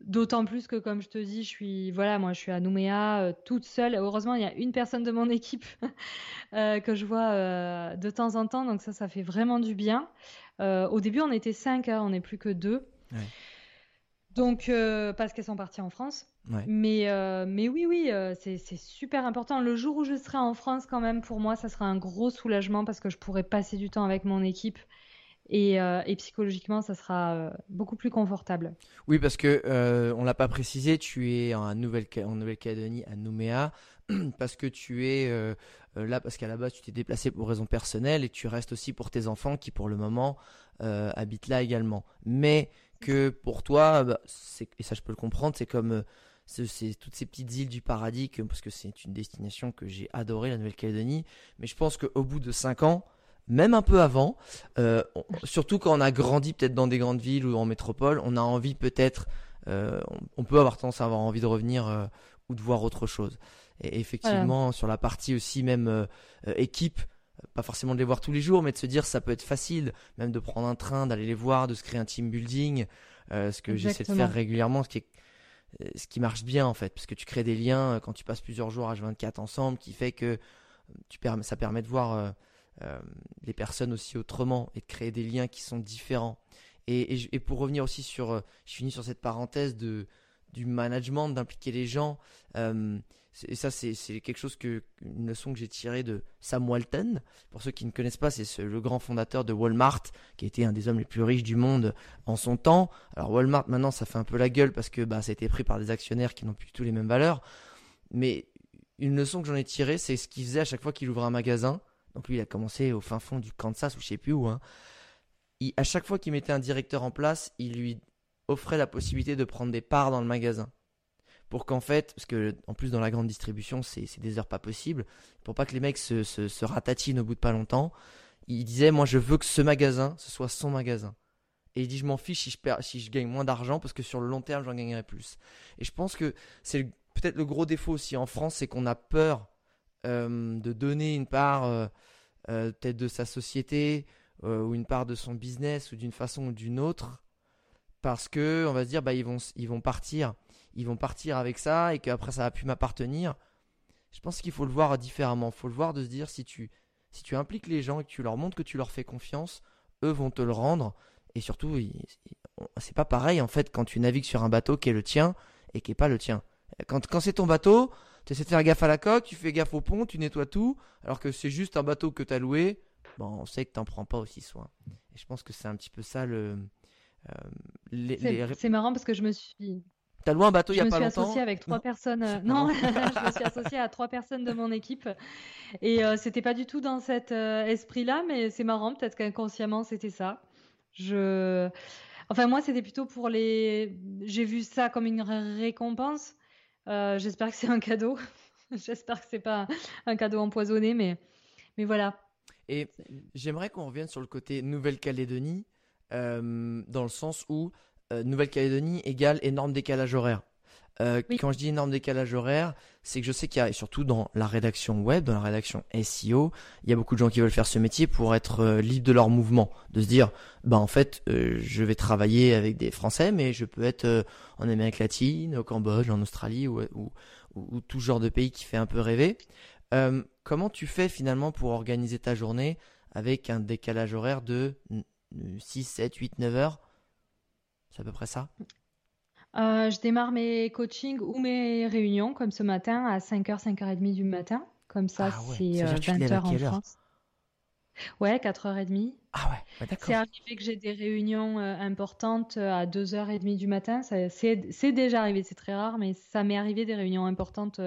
d'autant plus que, comme je te dis, je suis, voilà, moi, je suis à Nouméa euh, toute seule. Heureusement, il y a une personne de mon équipe que je vois de temps en temps, donc ça, ça fait vraiment du bien. au début, on était cinq, hein, on n'est plus que deux. Donc, parce qu'elles sont parties en France. Mais, mais oui, oui, c'est super important. Le jour où je serai en France, quand même, pour moi, ça sera un gros soulagement parce que je pourrai passer du temps avec mon équipe euh, et, psychologiquement, ça sera euh, beaucoup plus confortable. Oui, parce que euh, on l'a pas précisé, tu es en Nouvelle-Calédonie, à Nouméa, parce que tu es là, parce qu'à la base, tu t'es déplacé pour raisons personnelles et tu restes aussi pour tes enfants qui, pour le moment, habitent là également. Mais que pour toi, bah, et ça je peux le comprendre, c'est comme c'est toutes ces petites îles du paradis, parce que c'est une destination que j'ai adorée, la Nouvelle-Calédonie. Mais je pense qu'au bout de 5 ans, même un peu avant, euh, surtout quand on a grandi peut-être dans des grandes villes ou en métropole, on a envie peut-être, euh, on, peut avoir tendance à avoir envie de revenir euh, ou de voir autre chose. Et effectivement, sur la partie aussi même équipe, pas forcément de les voir tous les jours, mais de se dire ça peut être facile, même de prendre un train, d'aller les voir, de se créer un team building, ce que j'essaie de faire régulièrement, ce qui est ce qui marche bien en fait, parce que tu crées des liens quand tu passes plusieurs jours à 24 ensemble, qui fait que tu ça permet de voir euh, les personnes aussi autrement et de créer des liens qui sont différents. Et, et, pour revenir aussi sur, euh, je finis sur cette parenthèse de, du management, d'impliquer les gens. Euh, et ça, c'est quelque chose que, une leçon que j'ai tirée de Sam Walton. Pour ceux qui ne connaissent pas, c'est le grand fondateur de Walmart, qui été un des hommes les plus riches du monde en son temps. Alors Walmart, maintenant, ça fait un peu la gueule parce que bah, ça a été pris par des actionnaires qui n'ont plus tous les mêmes valeurs. Mais une leçon que j'en ai tirée, c'est ce qu'il faisait à chaque fois qu'il ouvrait un magasin. Donc lui, il a commencé au fin fond du Kansas ou je sais plus où. Hein. à chaque fois qu'il mettait un directeur en place, il lui offrait la possibilité de prendre des parts dans le magasin. Pour qu'en fait, parce que en plus dans la grande distribution, c'est des heures pas possibles, pour pas que les mecs se, se, ratatinent au bout de pas longtemps, il disait Moi je veux que ce magasin, ce soit son magasin. Et il dit Je m'en fiche si je, perds, si je gagne moins d'argent parce que sur le long terme, j'en gagnerai plus. Et je pense que c'est peut-être le gros défaut aussi en France, c'est qu'on a peur euh, de donner une part euh, euh, peut-être de sa société ou une part de son business ou d'une façon ou d'une autre parce que on va se dire bah ils vont ils vont partir ils vont partir avec ça et qu'après ça va plus m'appartenir je pense qu'il faut le voir différemment il faut le voir de se dire si tu si tu impliques les gens et que tu leur montres que tu leur fais confiance eux vont te le rendre et surtout c'est pas pareil en fait quand tu navigues sur un bateau qui est le tien et qui est pas le tien quand, quand c'est ton bateau tu essaies de faire gaffe à la coque, tu fais gaffe au pont, tu nettoies tout, alors que c'est juste un bateau que tu as loué, bon, on sait que tu n'en prends pas aussi soin. Et je pense que c'est un petit peu ça le. Euh, c'est marrant parce que je me suis. T'as loué un bateau il y a pas longtemps. Je me suis associée avec trois personnes. Euh, non, je me suis associée à trois personnes de mon équipe. Et euh, c'était pas du tout dans cet esprit-là, mais c'est marrant. Peut-être qu'inconsciemment, c'était ça. Je. Enfin, moi, c'était plutôt pour les. J'ai vu ça comme une récompense. Euh, j'espère que c'est un cadeau. J'espère que c'est pas un cadeau empoisonné, mais, mais voilà. Et j'aimerais qu'on revienne sur le côté Nouvelle-Calédonie, euh, dans le sens où euh, Nouvelle-Calédonie égale énorme décalage horaire. Euh, quand je dis énorme décalage horaire, c'est que je sais qu'il y a, surtout dans la rédaction web, dans la rédaction SEO, il y a beaucoup de gens qui veulent faire ce métier pour être euh, libre de leur mouvement, de se dire, bah en fait, euh, je vais travailler avec des Français, mais je peux être en Amérique latine, au Cambodge, en Australie ou, ou, ou, tout genre de pays qui fait un peu rêver. comment tu fais finalement pour organiser ta journée avec un décalage horaire de 6, 7, 8, 9 heures? C'est à peu près ça euh, je démarre mes coachings ou mes réunions, comme ce matin, à 5h, 5h30 du matin. Comme ça, ah c'est 20h euh, en France. Ouais, 4h30. Ah ouais, d'accord. C'est arrivé que j'ai des réunions euh, importantes à 2h30 du matin. C'est déjà arrivé, c'est très rare, mais ça m'est arrivé des réunions importantes.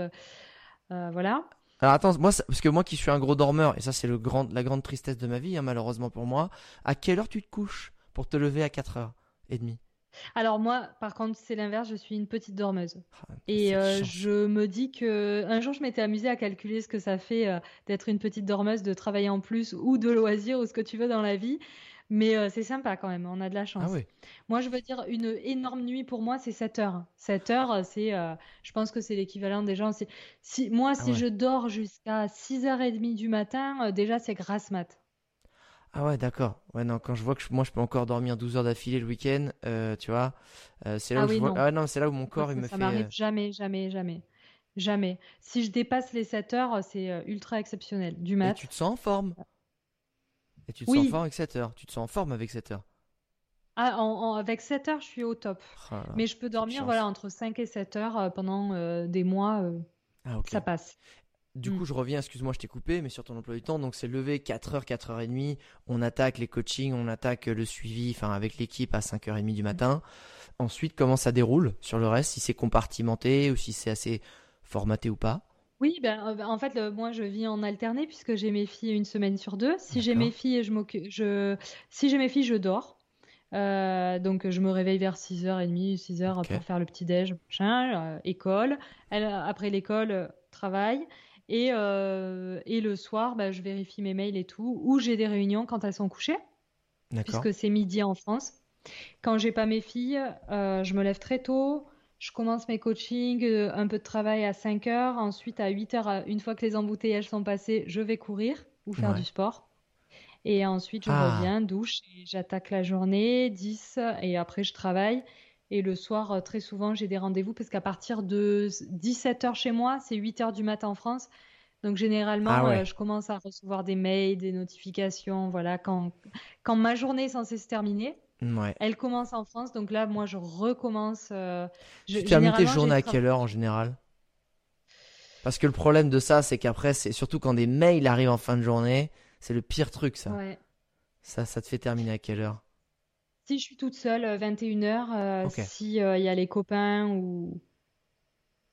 voilà. Alors attends, moi, parce que moi qui suis un gros dormeur, et ça c'est grand, la grande tristesse de ma vie, hein, malheureusement pour moi, à quelle heure tu te couches pour te lever à 4h30 alors moi, par contre, c'est l'inverse, je suis une petite dormeuse. Ah, et euh, je me dis que un jour, je m'étais amusée à calculer ce que ça fait euh, d'être une petite dormeuse, de travailler en plus ou de loisirs ou ce que tu veux dans la vie. Mais euh, c'est sympa quand même, on a de la chance. Ah moi, je veux dire, une énorme nuit pour moi, c'est 7 heures. 7 heures, c'est, je pense que c'est l'équivalent des gens. Si, moi, ah si je dors jusqu'à 6h30 du matin, déjà, c'est grasse mat. Ah ouais, d'accord. Ouais, non, quand je vois que moi je peux encore dormir 12 heures d'affilée le week-end, euh, tu vois, euh, c'est là ah où je vois... Ah non, c'est là où mon corps il me ça fait. Ça m'arrive euh, jamais, jamais, jamais. Jamais. Si je dépasse les 7 heures, c'est ultra exceptionnel. Du. Et tu te sens en forme? Et tu te sens en forme avec 7 heures. Tu te sens en forme avec 7 heures? Ah, en, avec 7 heures, je suis au top. Ah, Mais je peux dormir voilà, entre 5 et 7 heures pendant des mois. Ah, Ça passe. Du mm. coup, je reviens, excuse-moi, je t'ai coupé, mais sur ton emploi du temps, donc c'est levé 4h, 4h30, on attaque les coachings, on attaque le suivi, enfin avec l'équipe à 5h30 du matin. Ensuite, comment ça déroule sur le reste, si c'est compartimenté ou si c'est assez formaté ou pas? Oui, ben, euh, en fait, moi, je vis en alterné puisque j'ai mes filles une semaine sur deux. Si j'ai mes filles, je m'occupe, je, si j'ai mes filles, je dors. Euh, donc je me réveille vers 6h30, 6h pour faire le petit déj, euh, école. Elle, après l'école, travail. Et, euh, et le soir, bah, je vérifie mes mails et tout, ou j'ai des réunions quand elles sont couchées, puisque c'est midi en France. Quand j'ai pas mes filles, euh, je me lève très tôt, je commence mes coachings, euh, un peu de travail à 5 heures, ensuite à 8 heures, une fois que les embouteillages sont passés, je vais courir ou faire du sport. Et ensuite, je ah. reviens, douche, et j'attaque la journée, 10, et après, je travaille. Et le soir, euh, très souvent, j'ai des rendez-vous parce qu'à partir de 17h chez moi, c'est 8h du matin en France. Donc généralement, ah euh, je commence à recevoir des mails, des notifications. Voilà, quand, quand ma journée est censée se terminer, elle commence en France. Donc là, moi, je recommence. Euh, je, tu termines tes journées à quelle heure en général? Parce que le problème de ça, c'est qu'après, c'est surtout quand des mails arrivent en fin de journée, c'est le pire truc, ça. Ça, ça te fait terminer à quelle heure? Si je suis toute seule, 21h, euh, si il euh, y a les copains ou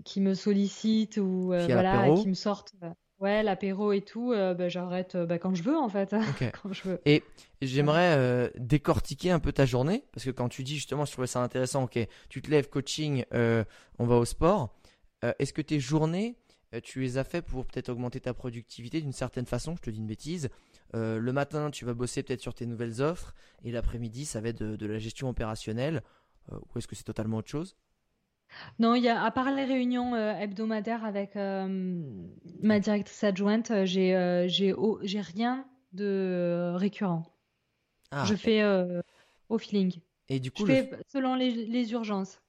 qui me sollicitent ou euh, voilà, qui me sortent ouais, l'apéro et tout, bah, j'arrête bah, quand je veux en fait. quand je veux. Et j'aimerais décortiquer un peu ta journée parce que quand tu dis justement, je trouvais ça intéressant, ok, tu te lèves, coaching, on va au sport. Est-ce que tes journées, tu les as fait pour peut-être augmenter ta productivité d'une certaine façon Je te dis une bêtise. Euh, le matin, tu vas bosser peut-être sur tes nouvelles offres, et l'après-midi, ça va être de, la gestion opérationnelle. Euh, ou est-ce que c'est totalement autre chose? Non, il y a, à part les réunions euh, hebdomadaires avec ma directrice adjointe, j'ai j'ai rien de récurrent. Ah, je fais au feeling. Et du coup, je fais selon les, urgences.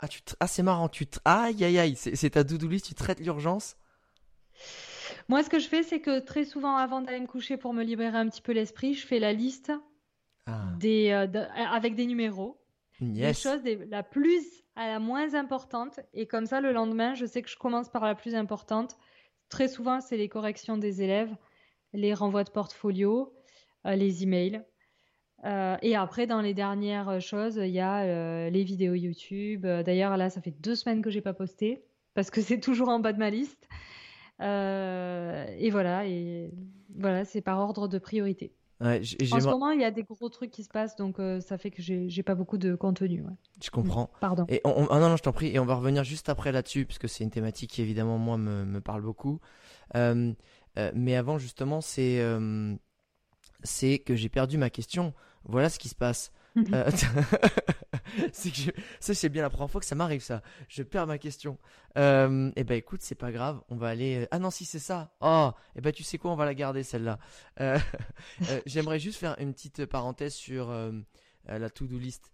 Ah, tu ah c'est marrant, tu aïe aïe aïe, c'est ta do list, tu traites l'urgence? Moi, ce que je fais, c'est que très souvent, avant d'aller me coucher pour me libérer un petit peu l'esprit, je fais la liste ah. des, euh, avec des numéros. Des choses la plus à la moins importante. Et comme ça, le lendemain, je sais que je commence par la plus importante. Très souvent, c'est les corrections des élèves, les renvois de portfolio, euh, les emails. Euh, et après, dans les dernières choses, il y a les vidéos YouTube. D'ailleurs, là, ça fait deux semaines que j'ai pas posté parce que c'est toujours en bas de ma liste. Euh, et voilà, et voilà, c'est par ordre de priorité. en ce moment, il y a des gros trucs qui se passent, donc euh, ça fait que j'ai pas beaucoup de contenu. Je comprends. Pardon. Et on, ah non, non, je t'en prie. Et on va revenir juste après là-dessus, puisque c'est une thématique qui, évidemment, moi, me, me parle beaucoup. Euh, mais avant, justement, c'est c'est que j'ai perdu ma question. Voilà ce qui se passe. C'est que ça c'est bien la première fois que ça m'arrive ça. Je perds ma question. Euh, eh ben écoute, c'est pas grave, on va aller. Euh, ah non, si c'est ça. Oh, eh ben tu sais quoi, on va la garder celle-là. Euh, j'aimerais juste faire une petite parenthèse sur la to-do list.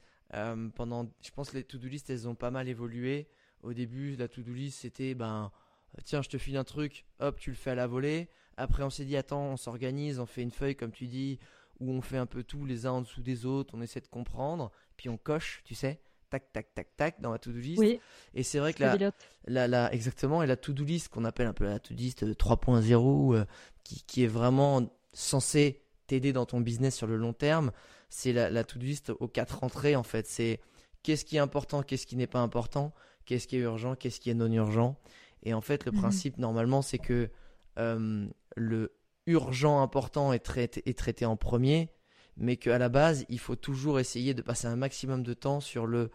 pendant, je pense que les to-do list elles ont pas mal évolué. Au début, la to-do list c'était ben tiens, je te file un truc, hop, tu le fais à la volée. Après, on s'est dit, attends, on s'organise, on fait une feuille, comme tu dis, où on fait un peu tout les uns en dessous des autres, on essaie de comprendre, puis on coche, tu sais, tac, tac, tac, tac, dans la to-do list. Oui. Et c'est vrai que la, la, exactement, et la to-do list, qu'on appelle un peu la to-do list 3.0, euh, qui, qui est vraiment censée t'aider dans ton business sur le long terme, c'est la, la to-do list aux quatre entrées, en fait. C'est qu'est-ce qui est important, qu'est-ce qui n'est pas important, qu'est-ce qui est urgent, qu'est-ce qui est non urgent. Et en fait, le mhm. principe, normalement, c'est que euh, le urgent important est traité, est traité en premier, mais qu'à la base, il faut toujours essayer de passer un maximum de temps sur le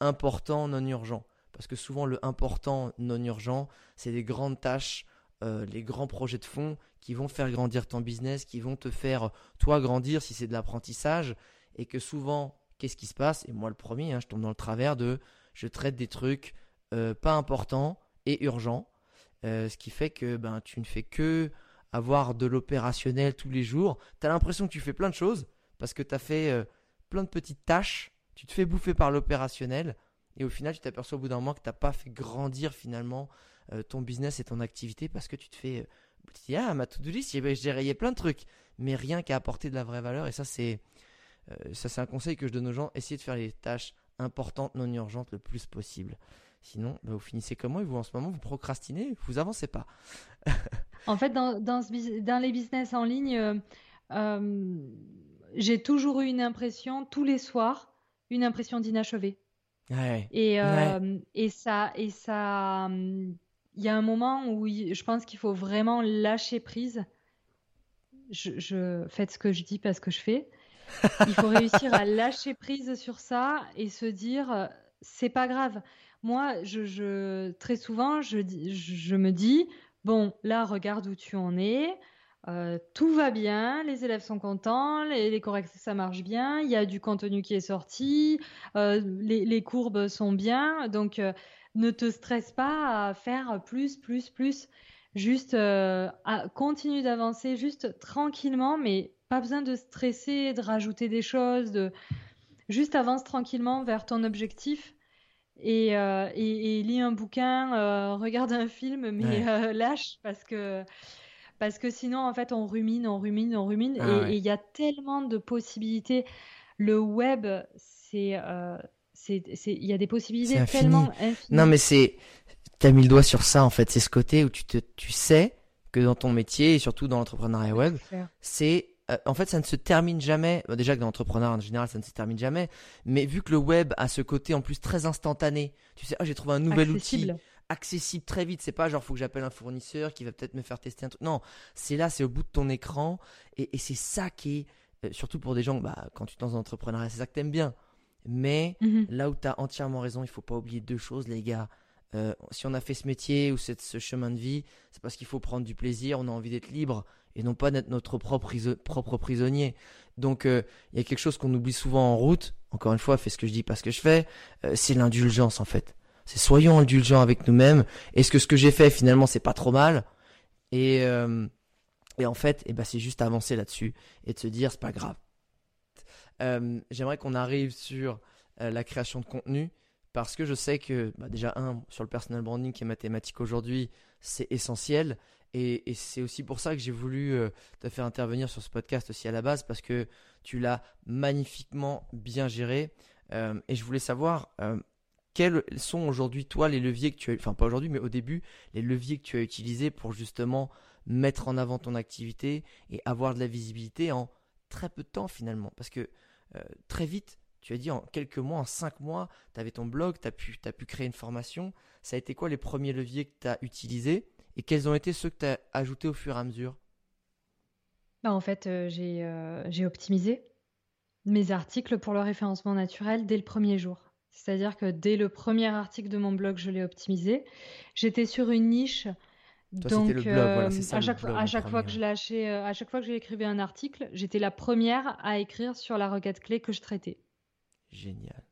important non urgent. Parce que souvent, le important non urgent, c'est les grandes tâches, euh, les grands projets de fond qui vont faire grandir ton business, qui vont te faire, toi, grandir si c'est de l'apprentissage. Et que souvent, qu'est-ce qui se passe? Et moi, le premier, hein, je tombe dans le travers de je traite des trucs euh, pas importants et urgents. Euh, ce qui fait que ben, tu ne fais que avoir de l'opérationnel tous les jours. Tu as l'impression que tu fais plein de choses parce que tu as fait euh, plein de petites tâches. Tu te fais bouffer par l'opérationnel. Et au final, tu t'aperçois au bout d'un moment que tu n'as pas fait grandir finalement ton business et ton activité parce que tu te fais. tu te dis, ah, ma to-do list, j'ai rayé plein de trucs, mais rien qu'à apporter de la vraie valeur. Et ça, c'est ça c'est un conseil que je donne aux gens. Essayez de faire les tâches importantes, non urgentes le plus possible. Sinon, bah, vous finissez comme moi et vous, en ce moment, vous procrastinez, vous avancez pas. en fait, dans, dans, les business en ligne, euh, euh, j'ai toujours eu une impression, tous les soirs, une impression d'inachevé. Et, euh, et ça, et ça, il y a un moment où je pense qu'il faut vraiment lâcher prise. Je, je faites ce que je dis, pas ce que je fais. Il faut réussir à lâcher prise sur ça et se dire, c'est pas grave moi, je, très souvent, je, je, me dis, bon, là, regarde où tu en es. Euh, tout va bien, les élèves sont contents, les, les corrections ça marche bien, il y a du contenu qui est sorti, euh, les, courbes sont bien, donc euh, ne te stresse pas à faire plus, plus, plus. Juste continue d'avancer, juste tranquillement, mais pas besoin de stresser, de rajouter des choses, de juste avance tranquillement vers ton objectif et, et, lis un bouquin, regarde un film, mais lâche parce que parce que sinon en fait on rumine, on rumine, on rumine ah et il y a tellement de possibilités. Le web, c'est c'est il y a des possibilités tellement infinies. Non mais c'est t'as mis le doigt sur ça en fait, c'est ce côté où tu te tu sais que dans ton métier et surtout dans l'entrepreneuriat web, c'est euh, en fait, ça ne se termine jamais. déjà que dans l'entrepreneur en général, ça ne se termine jamais. Mais vu que le web a ce côté en plus très instantané, tu sais, ah, j'ai trouvé un nouvel outil accessible très vite. C'est pas genre faut que j'appelle un fournisseur qui va peut-être me faire tester un truc. Non, c'est là, c'est au bout de ton écran, et, c'est ça qui est euh, surtout pour des gens, bah, quand tu es dans l'entrepreneuriat, c'est ça que t'aimes bien. Mais mhm. là où tu as entièrement raison, il faut pas oublier deux choses, les gars. Euh, si on a fait ce métier ou ce chemin de vie, c'est parce qu'il faut prendre du plaisir, on a envie d'être libre et non pas d'être notre propre, propre prisonnier. Donc euh, il y a quelque chose qu'on oublie souvent en route. Encore une fois, fais ce que je dis, pas ce que je fais. Euh, c'est l'indulgence en fait. C'est soyons indulgents avec nous-mêmes. Est-ce que ce que j'ai fait finalement c'est pas trop mal? Et, euh, et en fait, eh ben, c'est juste avancer là-dessus et de se dire c'est pas grave. J'aimerais qu'on arrive sur la création de contenu parce que je sais que bah, déjà un sur le personal branding qui est mathématique aujourd'hui, c'est essentiel. Et, c'est aussi pour ça que j'ai voulu euh, te faire intervenir sur ce podcast aussi à la base, parce que tu l'as magnifiquement bien géré. Euh, et je voulais savoir euh, quels sont aujourd'hui, toi, les leviers que tu as, enfin pas aujourd'hui, mais au début, les leviers que tu as utilisés pour justement mettre en avant ton activité et avoir de la visibilité en très peu de temps finalement? Parce que très vite, tu as dit en quelques mois, en cinq mois, tu avais ton blog, tu as pu, as pu créer une formation. Ça a été quoi les premiers leviers que tu as utilisés et quels ont été ceux que tu as ajoutés au fur et à mesure? Bah, En fait, euh, euh, j'ai optimisé mes articles pour le référencement naturel dès le premier jour. C'est-à-dire que dès le premier article de mon blog, je l'ai optimisé. J'étais sur une niche. donc, à chaque, fois, à chaque fois que je lâchais, euh, à chaque fois que j'écrivais un article, j'étais la première à écrire sur la requête clé que je traitais. Génial.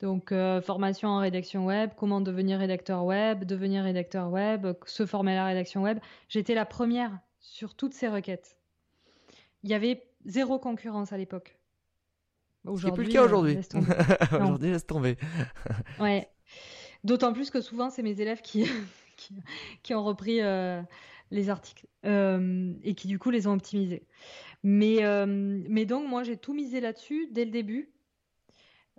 Donc, euh, formation en rédaction web, comment devenir rédacteur web, devenir rédacteur web, se former à la rédaction web. J'étais la première sur toutes ces requêtes. Il y avait zéro concurrence à l'époque. Plus le cas aujourd'hui. aujourd'hui, laisse tomber. ouais. D'autant plus que souvent, c'est mes élèves qui, qui, ont repris les articles et qui du coup les ont optimisés. Mais, mais donc moi j'ai tout misé là-dessus dès le début.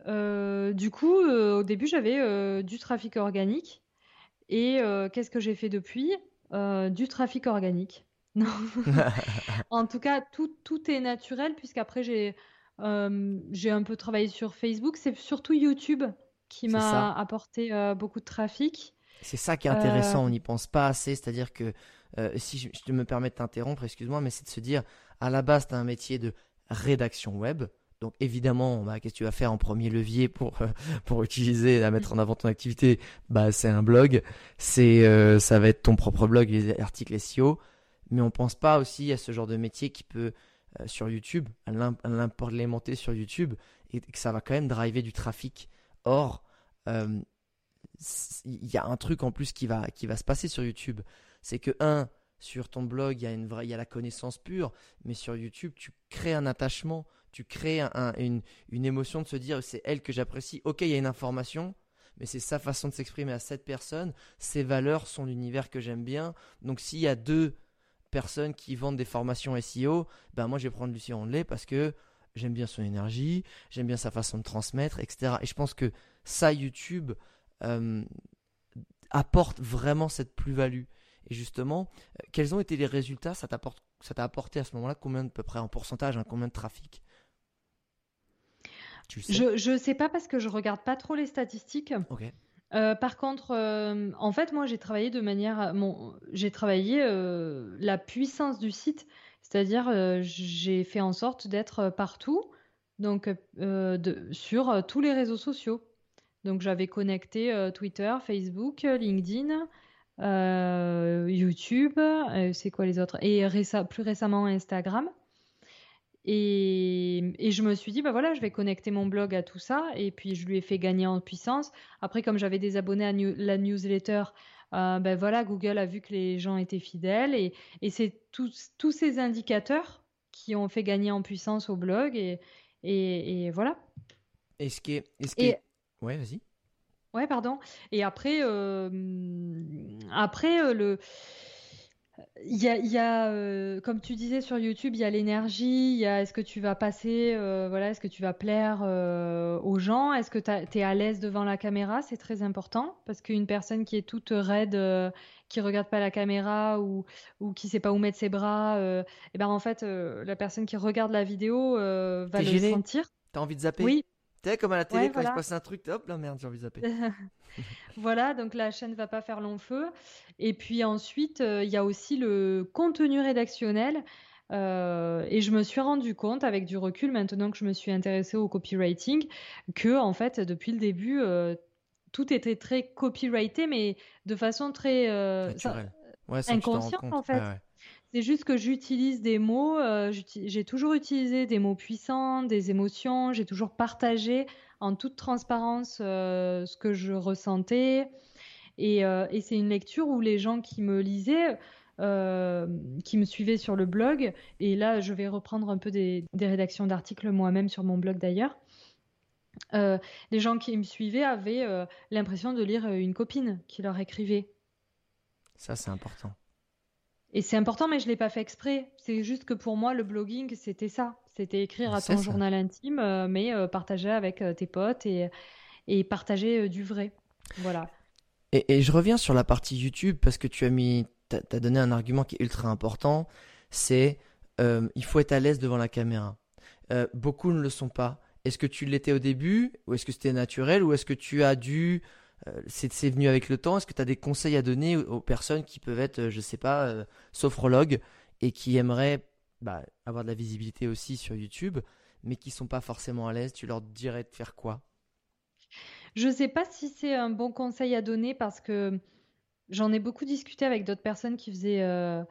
du coup, au début j'avais du trafic organique. Et qu'est-ce que j'ai fait depuis? Du trafic organique. Non. en tout cas, tout, tout est naturel, puisqu'après, j'ai euh, j'ai un peu travaillé sur Facebook. C'est surtout YouTube qui m'a apporté euh, beaucoup de trafic. C'est ça qui est intéressant, on n'y pense pas assez. C'est-à-dire que, euh, si je, je, me permets de t'interrompre, excuse-moi, mais c'est de se dire, à la base, tu as un métier de rédaction web. Donc évidemment, bah, qu'est-ce que tu vas faire en premier levier pour, pour utiliser, à mettre en avant ton activité? Bah, C'est un blog, c'est ça va être ton propre blog, les articles SEO mais on pense pas aussi à ce genre de métier qui peut euh, sur YouTube, à l'implémenter sur YouTube et que ça va quand même driver du trafic. Or, euh, il y a un truc en plus qui va, qui va se passer sur YouTube. C'est que, un, sur ton blog, il y, a une vraie, y a la connaissance pure, mais sur YouTube, tu crées un attachement, tu crées une, une émotion de se dire c'est elle que j'apprécie. Ok, il y a une information, mais c'est sa façon de s'exprimer à cette personne. Ses valeurs sont l'univers que j'aime bien. Donc s'il y a deux personnes qui vendent des formations SEO, ben moi je vais prendre Lucie Rondelet parce que j'aime bien son énergie, j'aime bien sa façon de transmettre, etc. Et je pense que ça, YouTube euh, apporte vraiment cette plus-value. Et justement, euh, quels ont été les résultats? Ça t'a apporté à ce moment-là combien de peu près en pourcentage, hein, combien de trafic? Je ne sais pas parce que je regarde pas trop les statistiques. Ok. Euh, par contre, euh, en fait, moi, j'ai travaillé de manière, j'ai travaillé euh, la puissance du site, c'est-à-dire j'ai fait en sorte d'être partout, donc sur tous les réseaux sociaux. Donc j'avais connecté Twitter, Facebook, LinkedIn, YouTube, c'est quoi les autres? Et plus récemment Instagram. Et, je me suis dit, bah voilà, je vais connecter mon blog à tout ça. Et puis, je lui ai fait gagner en puissance. Après, comme j'avais des abonnés à la newsletter, euh, ben voilà, Google a vu que les gens étaient fidèles. Et, c'est tous, ces indicateurs qui ont fait gagner en puissance au blog. Et, et, voilà. Et ce qui est. est... Ouais, vas-y. Ouais, pardon. Et après, euh, après euh, le il y a, euh, comme tu disais sur YouTube, il y a l'énergie, il y a est-ce que tu vas passer, euh, voilà, est-ce que tu vas plaire euh, aux gens, est-ce que tu es à l'aise devant la caméra, c'est très important parce qu'une personne qui est toute raide, qui regarde pas la caméra ou, ou qui sait pas où mettre ses bras, et eh ben en fait, la personne qui regarde la vidéo va le sentir. T'as envie de zapper? Oui. Comme à la télé quand il se passe un truc, hop là merde, j'ai envie de zapper. voilà, donc la chaîne va pas faire long feu. Et puis ensuite, euh, il y a aussi le contenu rédactionnel. Euh, et je me suis rendu compte, avec du recul, maintenant que je me suis intéressée au copywriting, que en fait, depuis le début, euh, tout était très copyrighté, mais de façon très inconsciente en fait. C'est juste que j'utilise des mots, j'ai toujours utilisé des mots puissants, des émotions, j'ai toujours partagé en toute transparence ce que je ressentais. Euh, et, c'est une lecture où les gens qui me lisaient, euh, qui me suivaient sur le blog, et là je vais reprendre un peu des, rédactions d'articles moi-même sur mon blog d'ailleurs. Euh, les gens qui me suivaient avaient l'impression de lire une copine qui leur écrivait. Ça, c'est important. Et c'est important, mais je ne l'ai pas fait exprès. C'est juste que pour moi, le blogging, c'était ça. C'était écrire à ton journal intime, mais partager avec tes potes et, et partager du vrai. Voilà. Et, je reviens sur la partie YouTube parce que tu as mis, as, donné un argument qui est ultra important, c'est euh, il faut être à l'aise devant la caméra. Euh, beaucoup ne le sont pas. Est-ce que tu l'étais au début ou est-ce que c'était naturel ou est-ce que tu as dû euh, c'est venu avec le temps. Est-ce que tu as des conseils à donner aux, personnes qui peuvent être, je sais pas, sophrologues et qui aimeraient bah, avoir de la visibilité aussi sur YouTube, mais qui sont pas forcément à l'aise? Tu leur dirais de faire quoi? Je ne sais pas si c'est un bon conseil à donner parce que j'en ai beaucoup discuté avec d'autres personnes qui faisaient euh,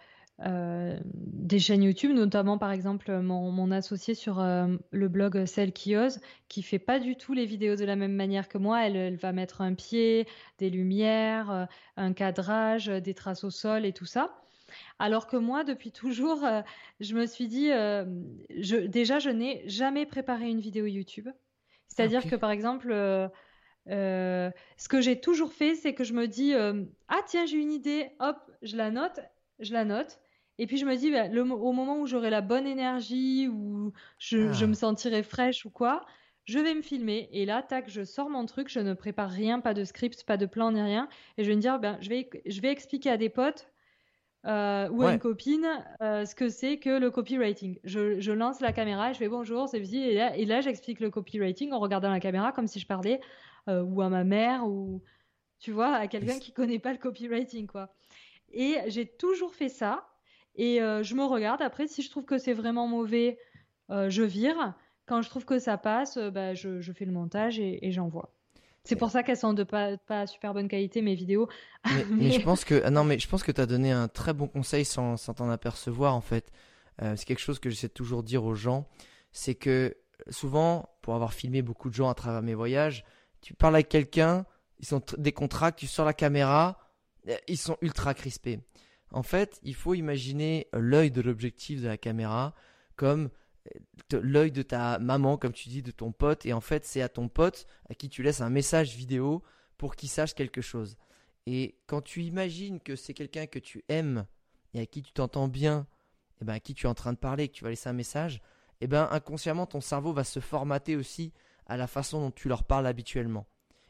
euh, des chaînes YouTube, notamment par exemple mon, associé sur euh, le blog Celle qui ose, qui fait pas du tout les vidéos de la même manière que moi. Elle, elle va mettre un pied, des lumières, un cadrage, des traces au sol et tout ça. Alors que moi, depuis toujours, je me suis dit, je, déjà, je n'ai jamais préparé une vidéo YouTube. C'est-à-dire que par exemple, ce que j'ai toujours fait, c'est que je me dis ah tiens j'ai une idée, hop je la note, je la note. Et puis je me dis, bah, au moment où j'aurai la bonne énergie, ou je, je, me ah. sentirai fraîche ou quoi, je vais me filmer et là, tac, je sors mon truc, je ne prépare rien, pas de script, pas de plan ni rien, et je vais me dire, ben, je vais, je vais expliquer à des potes euh, ou à une copine euh, ce que c'est que le copywriting. Je, je, lance la caméra, et je fais bonjour, c'est Vivi, et là, et là j'explique le copywriting en regardant la caméra comme si je parlais euh, ou à ma mère ou tu vois à quelqu'un qui connaît pas le copywriting quoi. Et j'ai toujours fait ça et je me regarde après si je trouve que c'est vraiment mauvais, je vire. Quand je trouve que ça passe, euh, bah, je, fais le montage et, j'envoie. C'est pour ça qu'elles sont de pas, pas super bonne qualité mes vidéos. Mais, je pense que ah non mais je pense que tu as donné un très bon conseil sans t'en apercevoir en fait. Euh, c'est quelque chose que j'essaie de toujours dire aux gens, c'est que souvent pour avoir filmé beaucoup de gens à travers mes voyages, tu parles avec quelqu'un, ils sont décontractés, tu sors la caméra, euh, ils sont ultra crispés. En fait, il faut imaginer l'œil de l'objectif de la caméra comme l'œil de ta maman, comme tu dis, de ton pote, et en fait, c'est à ton pote à qui tu laisses un message vidéo pour qu'il sache quelque chose. Et quand tu imagines que c'est quelqu'un que tu aimes et à qui tu t'entends bien, et ben à qui tu es en train de parler, que tu vas laisser un message, et ben inconsciemment ton cerveau va se formater aussi à la façon dont tu leur parles habituellement.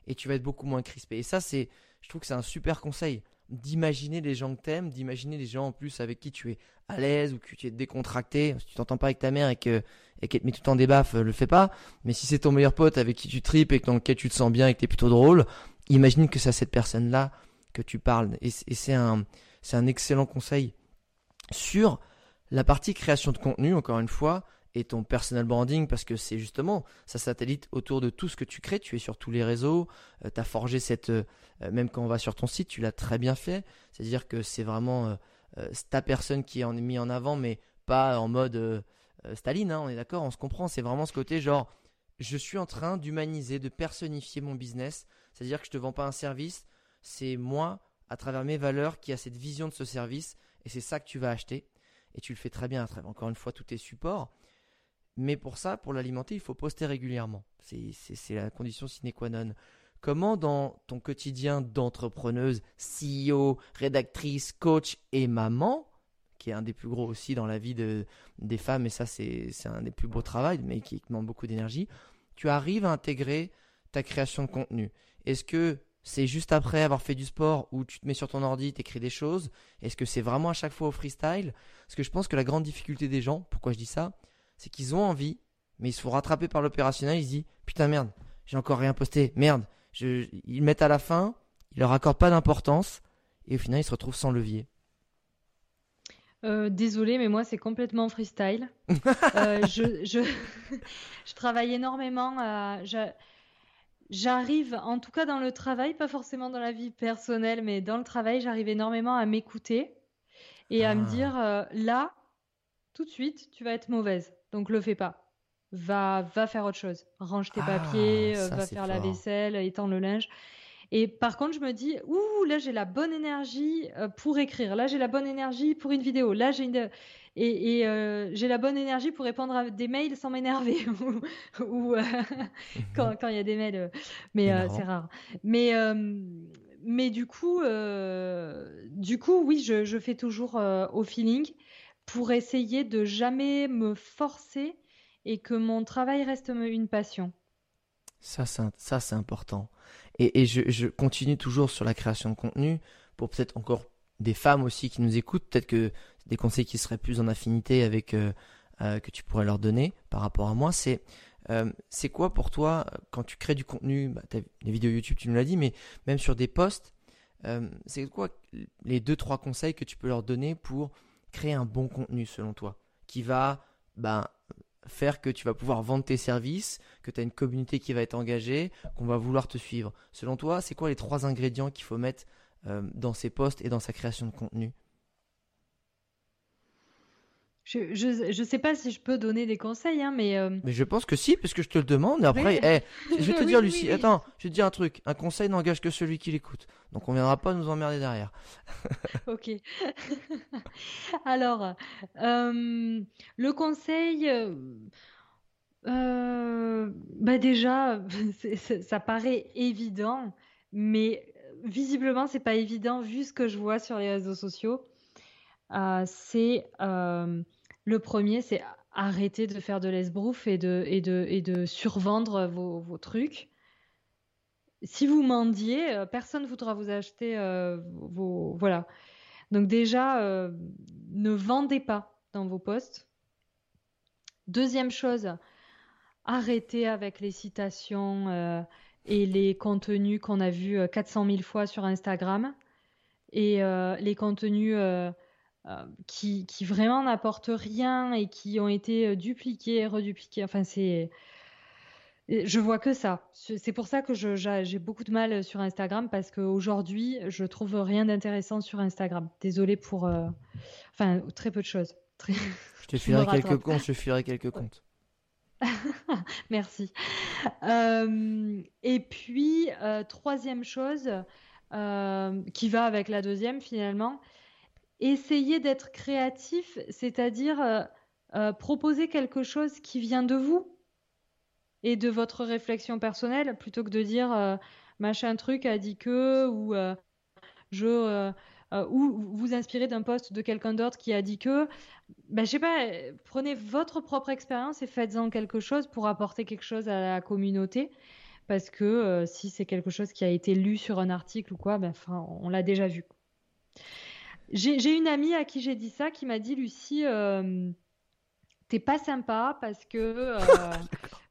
Et tu vas être beaucoup moins crispé. Et ça, c'est, je trouve que c'est un super conseil d'imaginer les gens que t'aimes, d'imaginer les gens en plus avec qui tu es à l'aise ou que tu es décontracté. Si tu t'entends pas avec ta mère et que et qu'elle te met tout le temps des baffes, le fais pas. Mais si c'est ton meilleur pote avec qui tu tripes et dans lequel tu te sens bien et que t'es plutôt drôle, imagine que c'est à cette personne-là que tu parles. Et, c'est un c'est un excellent conseil sur la partie création de contenu. Encore une fois, et ton personal branding parce que c'est justement ça satellite autour de tout ce que tu crées. Tu es sur tous les réseaux, euh, tu as forgé cette. Euh, même quand on va sur ton site, tu l'as très bien fait. C'est-à-dire que c'est vraiment euh, ta personne qui est en, mis en avant, mais pas en mode Staline, hein, on est d'accord, on se comprend. C'est vraiment ce côté genre je suis en train d'humaniser, de personnifier mon business. C'est-à-dire que je te vends pas un service, c'est moi, à travers mes valeurs, qui a cette vision de ce service, et c'est ça que tu vas acheter. Et tu le fais très bien à travers, encore une fois, tous tes supports. Mais pour ça, pour l'alimenter, il faut poster régulièrement. C'est la condition sine qua non. Comment dans ton quotidien d'entrepreneuse, CEO, rédactrice, coach et maman, qui est un des plus gros aussi dans la vie de, des femmes, et ça c'est un des plus beaux travaux, mais qui demande beaucoup d'énergie, tu arrives à intégrer ta création de contenu Est-ce que c'est juste après avoir fait du sport où tu te mets sur ton ordi, t'écris des choses? Est-ce que c'est vraiment à chaque fois au freestyle? Parce que je pense que la grande difficulté des gens, pourquoi je dis ça, c'est qu'ils ont envie, mais ils se font rattraper par l'opérationnel. Ils se disent Putain, merde, j'ai encore rien posté. Merde. Je... Ils mettent à la fin, ils leur accordent pas d'importance, et au final, ils se retrouvent sans levier. Euh, désolée, mais moi, c'est complètement freestyle. Euh, je, je, je, travaille énormément. À... J'arrive, en tout cas dans le travail, pas forcément dans la vie personnelle, mais dans le travail, j'arrive énormément à m'écouter et à me ah. dire euh, là, tout de suite, tu vas être mauvaise. Donc le fais pas. Va, va faire autre chose. Range tes ah, papiers, euh, va faire la vaisselle, étends le linge. Et par contre, je me dis, ouh, là j'ai la bonne énergie euh, pour écrire. Là j'ai la bonne énergie pour une vidéo. Là j'ai une... et, euh, j'ai la bonne énergie pour répondre à des mails sans m'énerver ou, quand il y a des mails. mais c'est rare. Mais mais du coup, du coup, oui, je, je fais toujours au feeling pour essayer de jamais me forcer et que mon travail reste une passion. Ça, c'est important. Et, je, continue toujours sur la création de contenu pour peut-être encore des femmes aussi qui nous écoutent, peut-être que des conseils qui seraient plus en affinité avec euh, euh, que tu pourrais leur donner par rapport à moi, c'est euh, c'est quoi pour toi quand tu crées du contenu, bah, des vidéos YouTube, tu nous l'as dit, mais même sur des posts, c'est quoi les deux trois conseils que tu peux leur donner pour créer un bon contenu selon toi qui va ben, faire que tu vas pouvoir vendre tes services, que tu as une communauté qui va être engagée, qu'on va vouloir te suivre. Selon toi, c'est quoi les trois ingrédients qu'il faut mettre euh, dans ces posts et dans sa création de contenu? Je ne sais pas si je peux donner des conseils, hein, mais. Euh, mais je pense que si, parce que je te le demande. Et après, eh, je vais te dire, Lucie, attends, je vais te dire un truc. Un conseil n'engage que celui qui l'écoute. Donc on viendra pas nous emmerder derrière. ok. Alors, euh, le conseil. bah déjà, ça paraît évident, mais visiblement, c'est pas évident vu ce que je vois sur les réseaux sociaux. c'est le premier, c'est arrêter de faire de l'esbrouf et de, survendre vos, trucs. Si vous mendiez, personne ne voudra vous acheter vos. Voilà. Donc, déjà, ne vendez pas dans vos posts. Deuxième chose, arrêtez avec les citations euh, et les contenus qu'on a vus 400 euh, 000 fois sur Instagram et euh, les contenus qui, qui, vraiment n'apportent rien et qui ont été dupliqués et redupliqués. Enfin, c'est. Je vois que ça. C'est pour ça que j'ai beaucoup de mal sur Instagram parce qu'aujourd'hui, je trouve rien d'intéressant sur Instagram. Désolée pour. Enfin, très peu de choses. Je te filerai quelques comptes, je filerai quelques comptes. Merci. Euh, et puis, euh, troisième chose, euh, qui va avec la deuxième finalement, essayer d'être créatif, c'est-à-dire proposer quelque chose qui vient de vous et de votre réflexion personnelle, plutôt que de dire machin truc a dit que ou je euh, ou vous inspirez d'un poste de quelqu'un d'autre qui a dit que, ben, je sais pas, prenez votre propre expérience et faites-en quelque chose pour apporter quelque chose à la communauté. Parce que euh, si c'est quelque chose qui a été lu sur un article ou quoi, ben, on l'a déjà vu. J'ai une amie à qui j'ai dit ça qui m'a dit Lucie, euh, t'es pas sympa parce que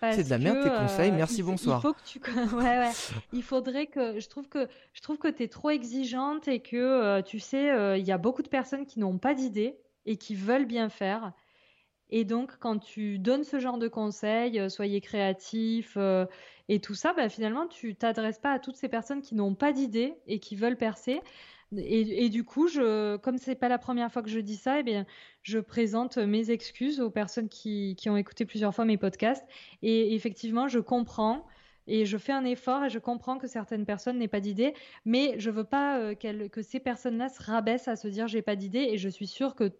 C'est de la merde tes conseils, merci, bonsoir. Il faut que tu... ouais, ouais. Il faudrait que... Je trouve que, je trouve que tu es trop exigeante et que, euh, tu sais, euh, il y a beaucoup de personnes qui n'ont pas d'idées et qui veulent bien faire. Et donc, quand tu donnes ce genre de conseils, euh, soyez créatifs et tout ça, bah, finalement, tu t'adresses pas à toutes ces personnes qui n'ont pas d'idées et qui veulent percer. Et, du coup, je, comme c'est pas la première fois que je dis ça, eh bien, je présente mes excuses aux personnes qui, ont écouté plusieurs fois mes podcasts. Et effectivement, je comprends et je fais un effort et je comprends que certaines personnes n'aient pas d'idées, mais je veux pas euh, que ces personnes-là se rabaissent à se dire j'ai pas d'idée. Et je suis sûre que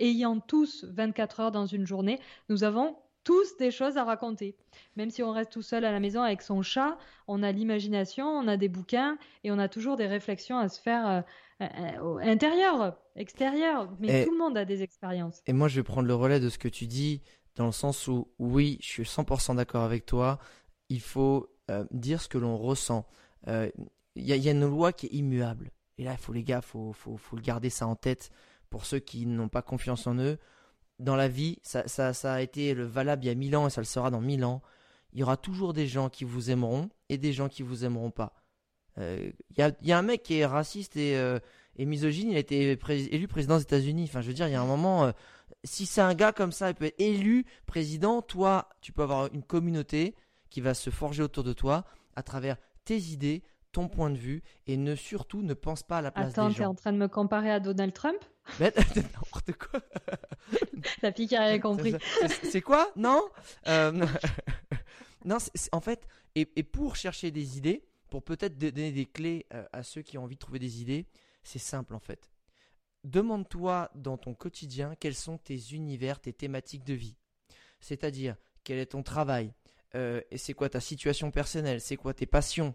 ayant tous 24 heures dans une journée, nous avons tous des choses à raconter. Même si on reste tout seul à la maison avec son chat, on a l'imagination, on a des bouquins et on a toujours des réflexions à se faire euh, euh, intérieures, extérieures. Mais tout le monde a des expériences. Et moi, je vais prendre le relais de ce que tu dis, dans le sens où, oui, je suis 100% d'accord avec toi. Il faut euh, dire ce que l'on ressent. Il y, a une loi qui est immuable. Et là, il faut les gars, faut, faut, faut garder ça en tête pour ceux qui n'ont pas confiance en eux dans la vie, ça, ça, a été le valable il y a mille ans et ça le sera dans mille ans. Il y aura toujours des gens qui vous aimeront et des gens qui vous aimeront pas. Euh, il y, a, un mec qui est raciste et, euh, misogyne, il a été élu président des États-Unis. Enfin, je veux dire, il y a un moment, euh, si c'est un gars comme ça, il peut être élu président, toi, tu peux avoir une communauté qui va se forger autour de toi à travers tes idées, ton point de vue et ne surtout ne pense pas à la place Attends, des gens. Attends, t'es en train de me comparer à Donald Trump? N'importe quoi. La fille qui a rien compris. C'est quoi? Non? Euh, Non, en fait, et, pour chercher des idées, pour peut-être donner des clés euh, à ceux qui ont envie de trouver des idées, c'est simple en fait. Demande-toi dans ton quotidien quels sont tes univers, tes thématiques de vie. C'est-à-dire, quel est ton travail? Euh, et c'est quoi ta situation personnelle, c'est quoi tes passions,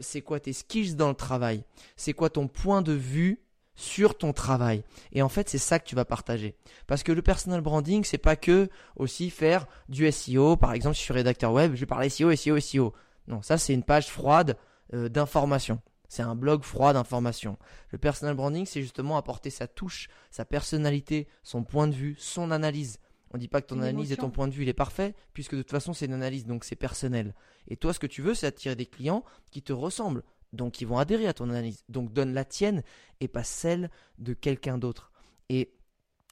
c'est quoi tes skills dans le travail, c'est quoi ton point de vue sur ton travail. Et en fait, c'est ça que tu vas partager. Parce que le personal branding, c'est pas que aussi faire du SEO. Par exemple, si je suis rédacteur web, je vais parler SEO, SEO, SEO. Non, ça, c'est une page froide euh, d'information. C'est un blog froid d'information. Le personal branding, c'est justement apporter sa touche, sa personnalité, son point de vue, son analyse. On dit pas que ton analyse et ton point de vue il est parfait, puisque de toute façon c'est une analyse, donc c'est personnel. Et toi, ce que tu veux, c'est attirer des clients qui te ressemblent, donc ils vont adhérer à ton analyse. Donc donne la tienne et pas celle de quelqu'un d'autre. Et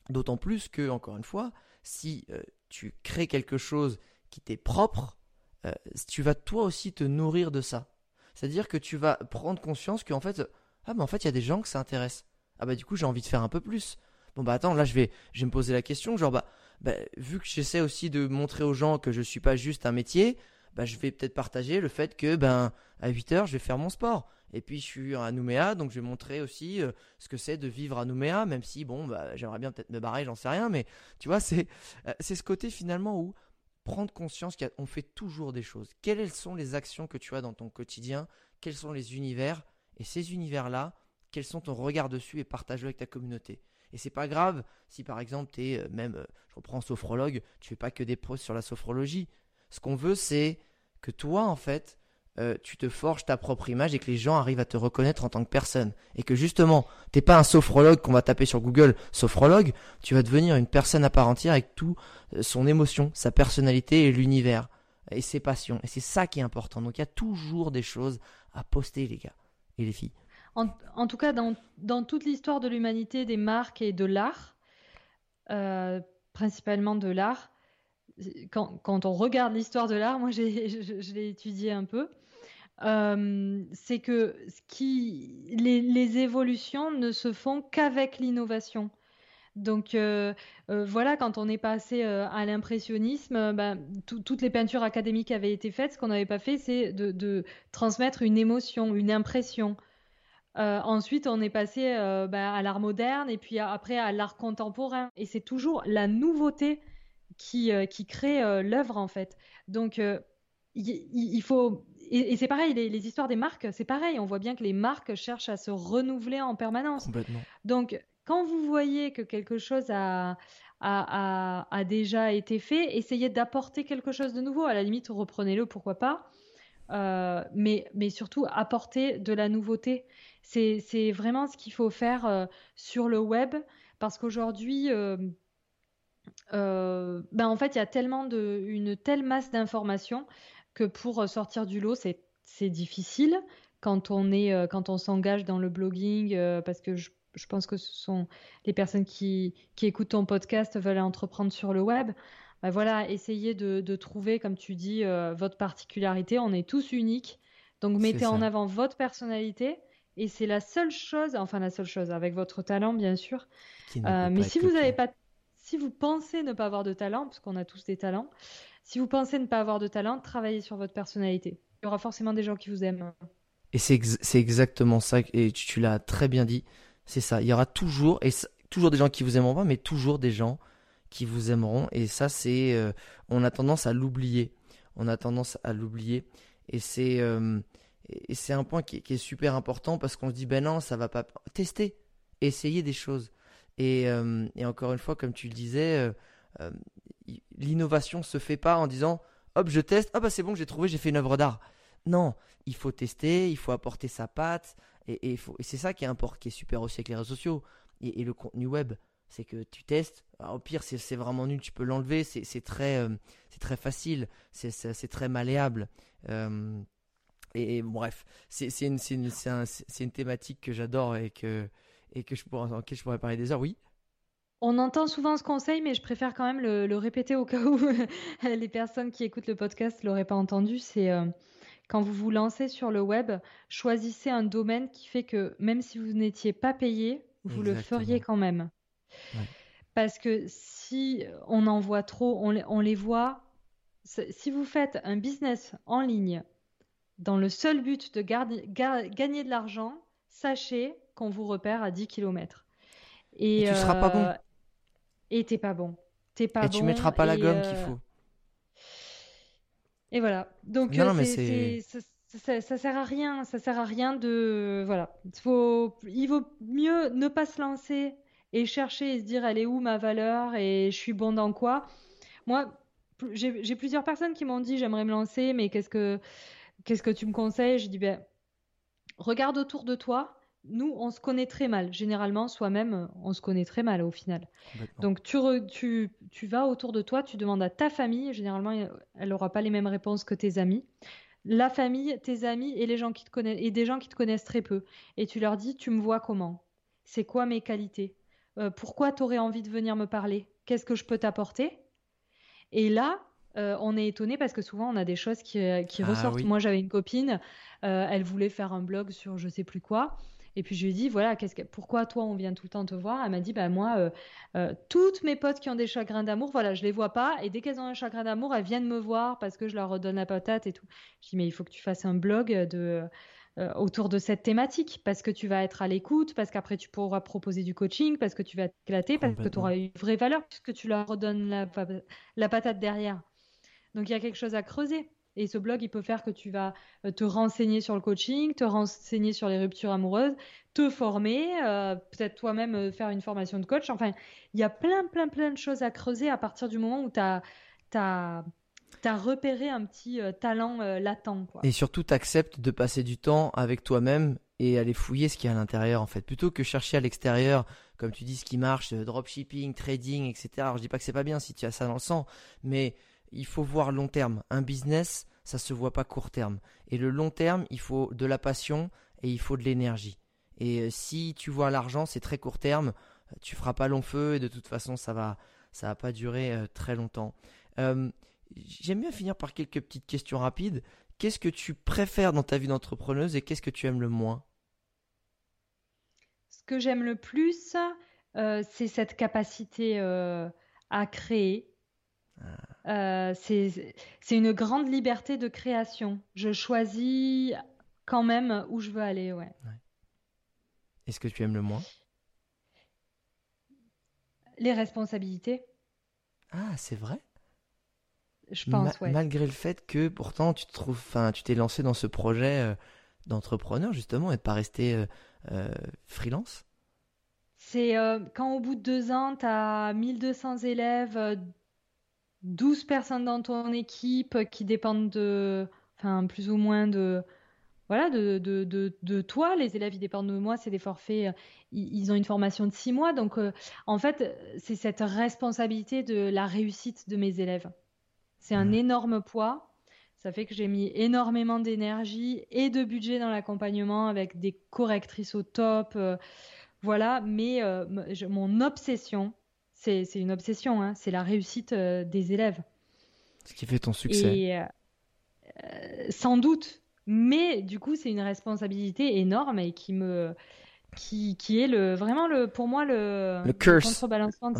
d'autant plus que, encore une fois, si euh, tu crées quelque chose qui t'est propre, euh, tu vas toi aussi te nourrir de ça. C'est-à-dire que tu vas prendre conscience qu'en fait, ah ben en fait il y a des gens que ça intéresse. Ah bah du coup j'ai envie de faire un peu plus. Bon bah attends, là je vais, je vais me poser la question, genre bah, bah vu que j'essaie aussi de montrer aux gens que je suis pas juste un métier, bah, je vais peut-être partager le fait que ben à 8 heures, je vais faire mon sport. Et puis je suis à Nouméa, donc je vais montrer aussi euh, ce que c'est de vivre à Nouméa, même si bon, bah, j'aimerais bien peut-être me barrer, j'en sais rien, mais tu vois, c'est euh, c'est ce côté finalement où prendre conscience qu'on fait toujours des choses. Quelles sont les actions que tu as dans ton quotidien? Quels sont les univers? Et ces univers-là, quels sont ton regard dessus et partage-le avec ta communauté. Et c'est pas grave si par exemple tu es euh, même, je reprends sophrologue, tu fais pas que des posts sur la sophrologie. Ce qu'on veut, c'est que toi, en fait, euh, tu te forges ta propre image et que les gens arrivent à te reconnaître en tant que personne. Et que justement, t'es pas un sophrologue qu'on va taper sur Google, sophrologue, tu vas devenir une personne à part entière avec tout son émotion, sa personnalité et l'univers et ses passions. Et c'est ça qui est important. Donc il y a toujours des choses à poster, les gars et les filles. En, tout cas, dans, dans toute l'histoire de l'humanité, des marques et de l'art, euh, principalement de l'art, quand, on regarde l'histoire de l'art, moi je, l'ai étudié un peu, euh, c'est que les, évolutions ne se font qu'avec l'innovation. Donc euh, voilà, quand on est passé à l'impressionnisme, ben, toutes les peintures académiques avaient été faites. Ce qu'on n'avait pas fait, c'est de, transmettre une émotion, une impression. Euh, ensuite, on est passé euh, bah, à l'art moderne et puis après à l'art contemporain. Et c'est toujours la nouveauté qui, euh, qui crée l'œuvre en fait. Donc, il, faut. Et, c'est pareil, les, histoires des marques, c'est pareil. On voit bien que les marques cherchent à se renouveler en permanence. Donc, quand vous voyez que quelque chose a, a, a déjà été fait, essayez d'apporter quelque chose de nouveau. À la limite, reprenez-le, pourquoi pas. mais, mais surtout, apporter de la nouveauté. C'est vraiment ce qu'il faut faire euh, sur le web parce qu'aujourd'hui, euh, euh, ben en fait, il y a tellement de, une telle masse d'informations que pour sortir du lot, c'est difficile quand on est quand on s'engage dans le blogging parce que je, je, pense que ce sont les personnes qui, qui écoutent ton podcast veulent entreprendre sur le web. Ben voilà, essayez de, de, trouver, comme tu dis, votre particularité. On est tous uniques. Donc mettez en avant votre personnalité et c'est la seule chose, enfin la seule chose, avec votre talent bien sûr. Euh, mais si vous n'avez pas, si vous pensez ne pas avoir de talent, parce qu'on a tous des talents, si vous pensez ne pas avoir de talent, travaillez sur votre personnalité. Il y aura forcément des gens qui vous aiment. Et c'est exactement ça, et tu, l'as très bien dit. C'est ça. Il y aura toujours, et toujours des gens qui vous aimeront pas, mais toujours des gens qui vous aimeront. Et ça, c'est, euh, on a tendance à l'oublier. On a tendance à l'oublier. Et c'est, euh, et c'est un point qui, est super important parce qu'on se dit, ben non, ça va pas. Tester, essayer des choses. Et, euh, et encore une fois, comme tu le disais, euh, euh, l'innovation se fait pas en disant, hop, je teste, ah bah c'est bon, j'ai trouvé, j'ai fait une œuvre d'art. Non, il faut tester, il faut apporter sa patte. Et, c'est ça qui est, important, qui est super aussi avec les réseaux sociaux et, le contenu web. C'est que tu testes, au pire, c'est vraiment nul, tu peux l'enlever, c'est très, c'est très facile, c'est très malléable. Et, bref, c'est une, une, thématique que j'adore et que, et que je pourrais, je pourrais parler des heures, oui. On entend souvent ce conseil, mais je préfère quand même le, répéter au cas où les personnes qui écoutent le podcast ne l'auraient pas entendu. C'est euh, quand vous vous lancez sur le web, choisissez un domaine qui fait que même si vous n'étiez pas payé, vous le feriez quand même. Parce que si on en voit trop, on on les voit. Si vous faites un business en ligne dans le seul but de gagner de l'argent, sachez qu'on vous repère à 10 km. Et, tu seras pas bon. Euh, et t'es pas bon. T'es pas et bon. tu mettras pas la gomme qu'il euh, faut. Et voilà. Donc non, euh, c'est, ça, ça, sert à rien. Ça sert à rien de voilà. Il faut, il vaut mieux ne pas se lancer et chercher et se dire elle est où ma valeur et je suis bon dans quoi. Moi, j'ai plusieurs personnes qui m'ont dit j'aimerais me lancer, mais qu'est-ce que qu'est-ce que tu me conseilles? Je dis, ben, regarde autour de toi. Nous, on se connaît très mal. Généralement, soi-même, on se connaît très mal au final. Donc, tu, tu, tu, vas autour de toi, tu demandes à ta famille. Généralement, elle n'aura pas les mêmes réponses que tes amis. La famille, tes amis et les gens qui te connaissent et des gens qui te connaissent très peu. Et tu leur dis, tu me vois comment? C'est quoi mes qualités? Euh, Pourquoi tu aurais envie de venir me parler? Qu'est-ce que je peux t'apporter? Et là, euh, on est étonné parce que souvent on a des choses qui, euh, ah ressortent. Moi j'avais une copine, euh, elle voulait faire un blog sur je sais plus quoi. Et puis je lui ai dit, voilà, qu'est-ce pourquoi toi on vient tout le temps te voir? Elle m'a dit, bah moi, toutes mes potes qui ont des chagrins d'amour, voilà, je les vois pas. Et dès qu'elles ont un chagrin d'amour, elles viennent me voir parce que je leur redonne la patate et tout. Je dis, mais il faut que tu fasses un blog de, autour de cette thématique parce que tu vas être à l'écoute, parce qu'après tu pourras proposer du coaching, parce que tu vas t'éclater, parce que tu auras une vraie valeur puisque tu leur redonnes la patate derrière. Donc il y a quelque chose à creuser. Et ce blog, il peut faire que tu vas euh, te renseigner sur le coaching, te renseigner sur les ruptures amoureuses, te former, euh, peut-être toi-même euh, faire une formation de coach. Enfin, il y a plein, plein, plein de choses à creuser à partir du moment où tu as, as, repéré un petit talent latent. Et surtout, tu acceptes de passer du temps avec toi-même et aller fouiller ce qu'il y a à l'intérieur, en fait. Plutôt que chercher à l'extérieur, comme tu dis, ce qui marche, dropshipping, trading, etc. Alors, je dis pas que c'est pas bien si tu as ça dans le sang, mais il faut voir long terme. Un business, ça se voit pas court terme. Et le long terme, il faut de la passion et il faut de l'énergie. Et euh, si tu vois l'argent, c'est très court terme, euh, tu feras pas long feu et de toute façon, ça va, ça va pas durer euh, très longtemps. J'aime bien finir par quelques petites questions rapides. Qu'est-ce que tu préfères dans ta vie d'entrepreneuse et qu'est-ce que tu aimes le moins? Ce que j'aime le plus, c'est cette capacité à créer, euh, c'est une grande liberté de création. Je choisis quand même où je veux aller, ouais. Est-ce que tu aimes le moins? Les responsabilités. Ah, c'est vrai? Je pense, ouais. Malgré le fait que pourtant tu te trouves, enfin, tu t'es lancé dans ce projet euh, d'entrepreneur justement et de pas rester euh, freelance? C'est quand au bout de deux ans, tu as 1200 élèves, 12 personnes dans ton équipe qui dépendent de, enfin, plus ou moins de, voilà, de, de, de, toi. Les élèves, ils dépendent de moi, c'est des forfaits. Ils, ont une formation de 6 mois. Donc, euh, en fait, c'est cette responsabilité de la réussite de mes élèves. C'est un énorme poids. Ça fait que j'ai mis énormément d'énergie et de budget dans l'accompagnement avec des correctrices au top. Euh, voilà, mais euh, mon obsession, c'est une obsession, hein. c'est la réussite euh, des élèves. Ce qui fait ton succès. Euh, euh, sans doute, mais du coup, c'est une responsabilité énorme et qui me. Qui, qui est le, vraiment le, pour moi le, le, curse. contrebalancement de,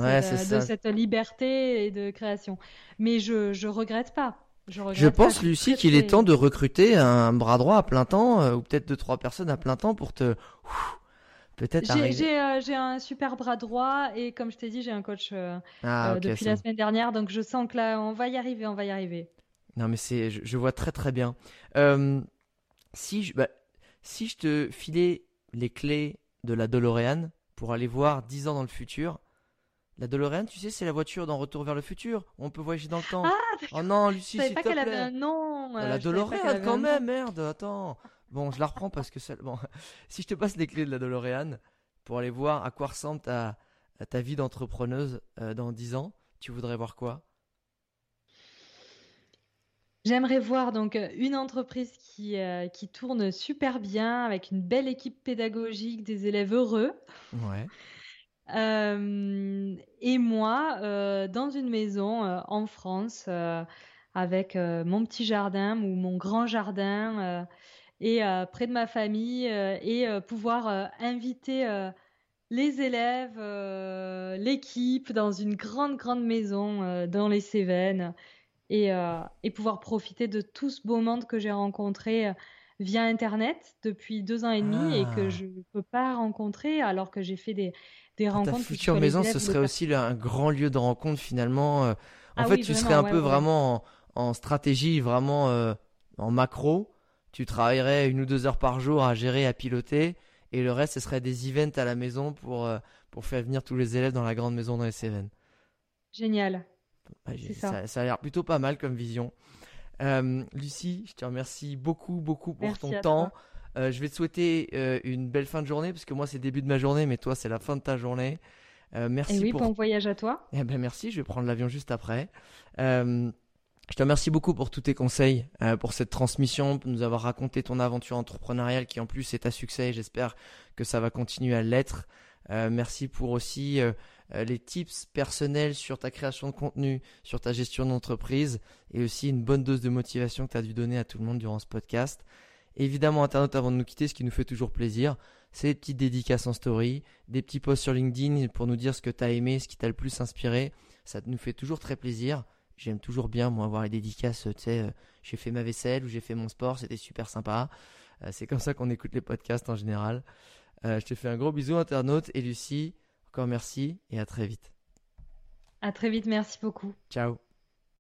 cette, liberté et de création. Mais je ne regrette pas. Je, je pense, Lucie, qu'il est temps de recruter un bras droit à plein temps, ou peut-être deux, trois personnes à plein temps pour te euh, j'ai un super bras droit et comme je t'ai dit, j'ai un coach euh, ah, euh, depuis la semaine dernière, donc je sens que là, on va y arriver, on va y arriver. Non, mais c'est, je, vois très très bien. si, je, bah, si je te filais les clés de la DeLorean pour aller voir 10 ans dans le futur, la DeLorean, tu sais, c'est la voiture dans Retour vers le futur. On peut voyager dans le temps. Ah, oh non, Lucie, je savais pas qu'elle avait un nom. la DeLorean, quand même, merde, attends. Bon, je la reprends parce que bon, si je te passe les clés de la DeLorean pour aller voir à quoi ressemble ta, ta vie d'entrepreneuse euh, dans 10 ans, tu voudrais voir quoi? J'aimerais voir donc une entreprise qui, euh, qui tourne super bien avec une belle équipe pédagogique, des élèves heureux. Ouais. Euh, et moi, dans une maison en France, avec mon petit jardin ou mon grand jardin, et euh, près de ma famille euh, et euh, pouvoir inviter les élèves, l'équipe dans une grande, grande maison dans les Cévennes et, et, pouvoir profiter de tout ce beau monde que j'ai rencontré via Internet depuis deux ans et demi et que ah. je ne peux pas rencontrer alors que j'ai fait des, des rencontres. Ta future maison, ce serait aussi un grand lieu de rencontre finalement. En ah fait, tu serais un peu vraiment en, en, stratégie, vraiment en macro tu travaillerais une ou deux heures par jour à gérer, à piloter, et le reste, ce serait des events à la maison pour, euh, pour faire venir tous les élèves dans la grande maison dans les Cévennes. Génial. ça. ça. a l'air plutôt pas mal comme vision. Euh, Lucie, je te remercie beaucoup, beaucoup pour ton temps. Euh, je vais te souhaiter une belle fin de journée, parce que moi, c'est le début de ma journée, mais toi, c'est la fin de ta journée. merci Et oui, pour... bon voyage à toi. Eh ben, merci, je vais prendre l'avion juste après. Je te remercie beaucoup pour tous tes conseils, euh, pour cette transmission, pour nous avoir raconté ton aventure entrepreneuriale qui en plus est à succès et j'espère que ça va continuer à l'être. Euh, merci pour aussi euh, les tips personnels sur ta création de contenu, sur ta gestion d'entreprise et aussi une bonne dose de motivation que tu as dû donner à tout le monde durant ce podcast. Évidemment, Internet, avant de nous quitter, ce qui nous fait toujours plaisir, c'est des petites dédicaces en story, des petits posts sur LinkedIn pour nous dire ce que tu as aimé, ce qui t'a le plus inspiré. Ça nous fait toujours très plaisir. J'aime toujours bien, moi, voir les dédicaces. Tu sais, euh, j'ai fait ma vaisselle ou j'ai fait mon sport, c'était super sympa. Euh, c'est comme ça qu'on écoute les podcasts en général. Euh, je te fais un gros bisou, internaute. Et Lucie, encore merci et à très vite. À très vite, merci beaucoup. Ciao.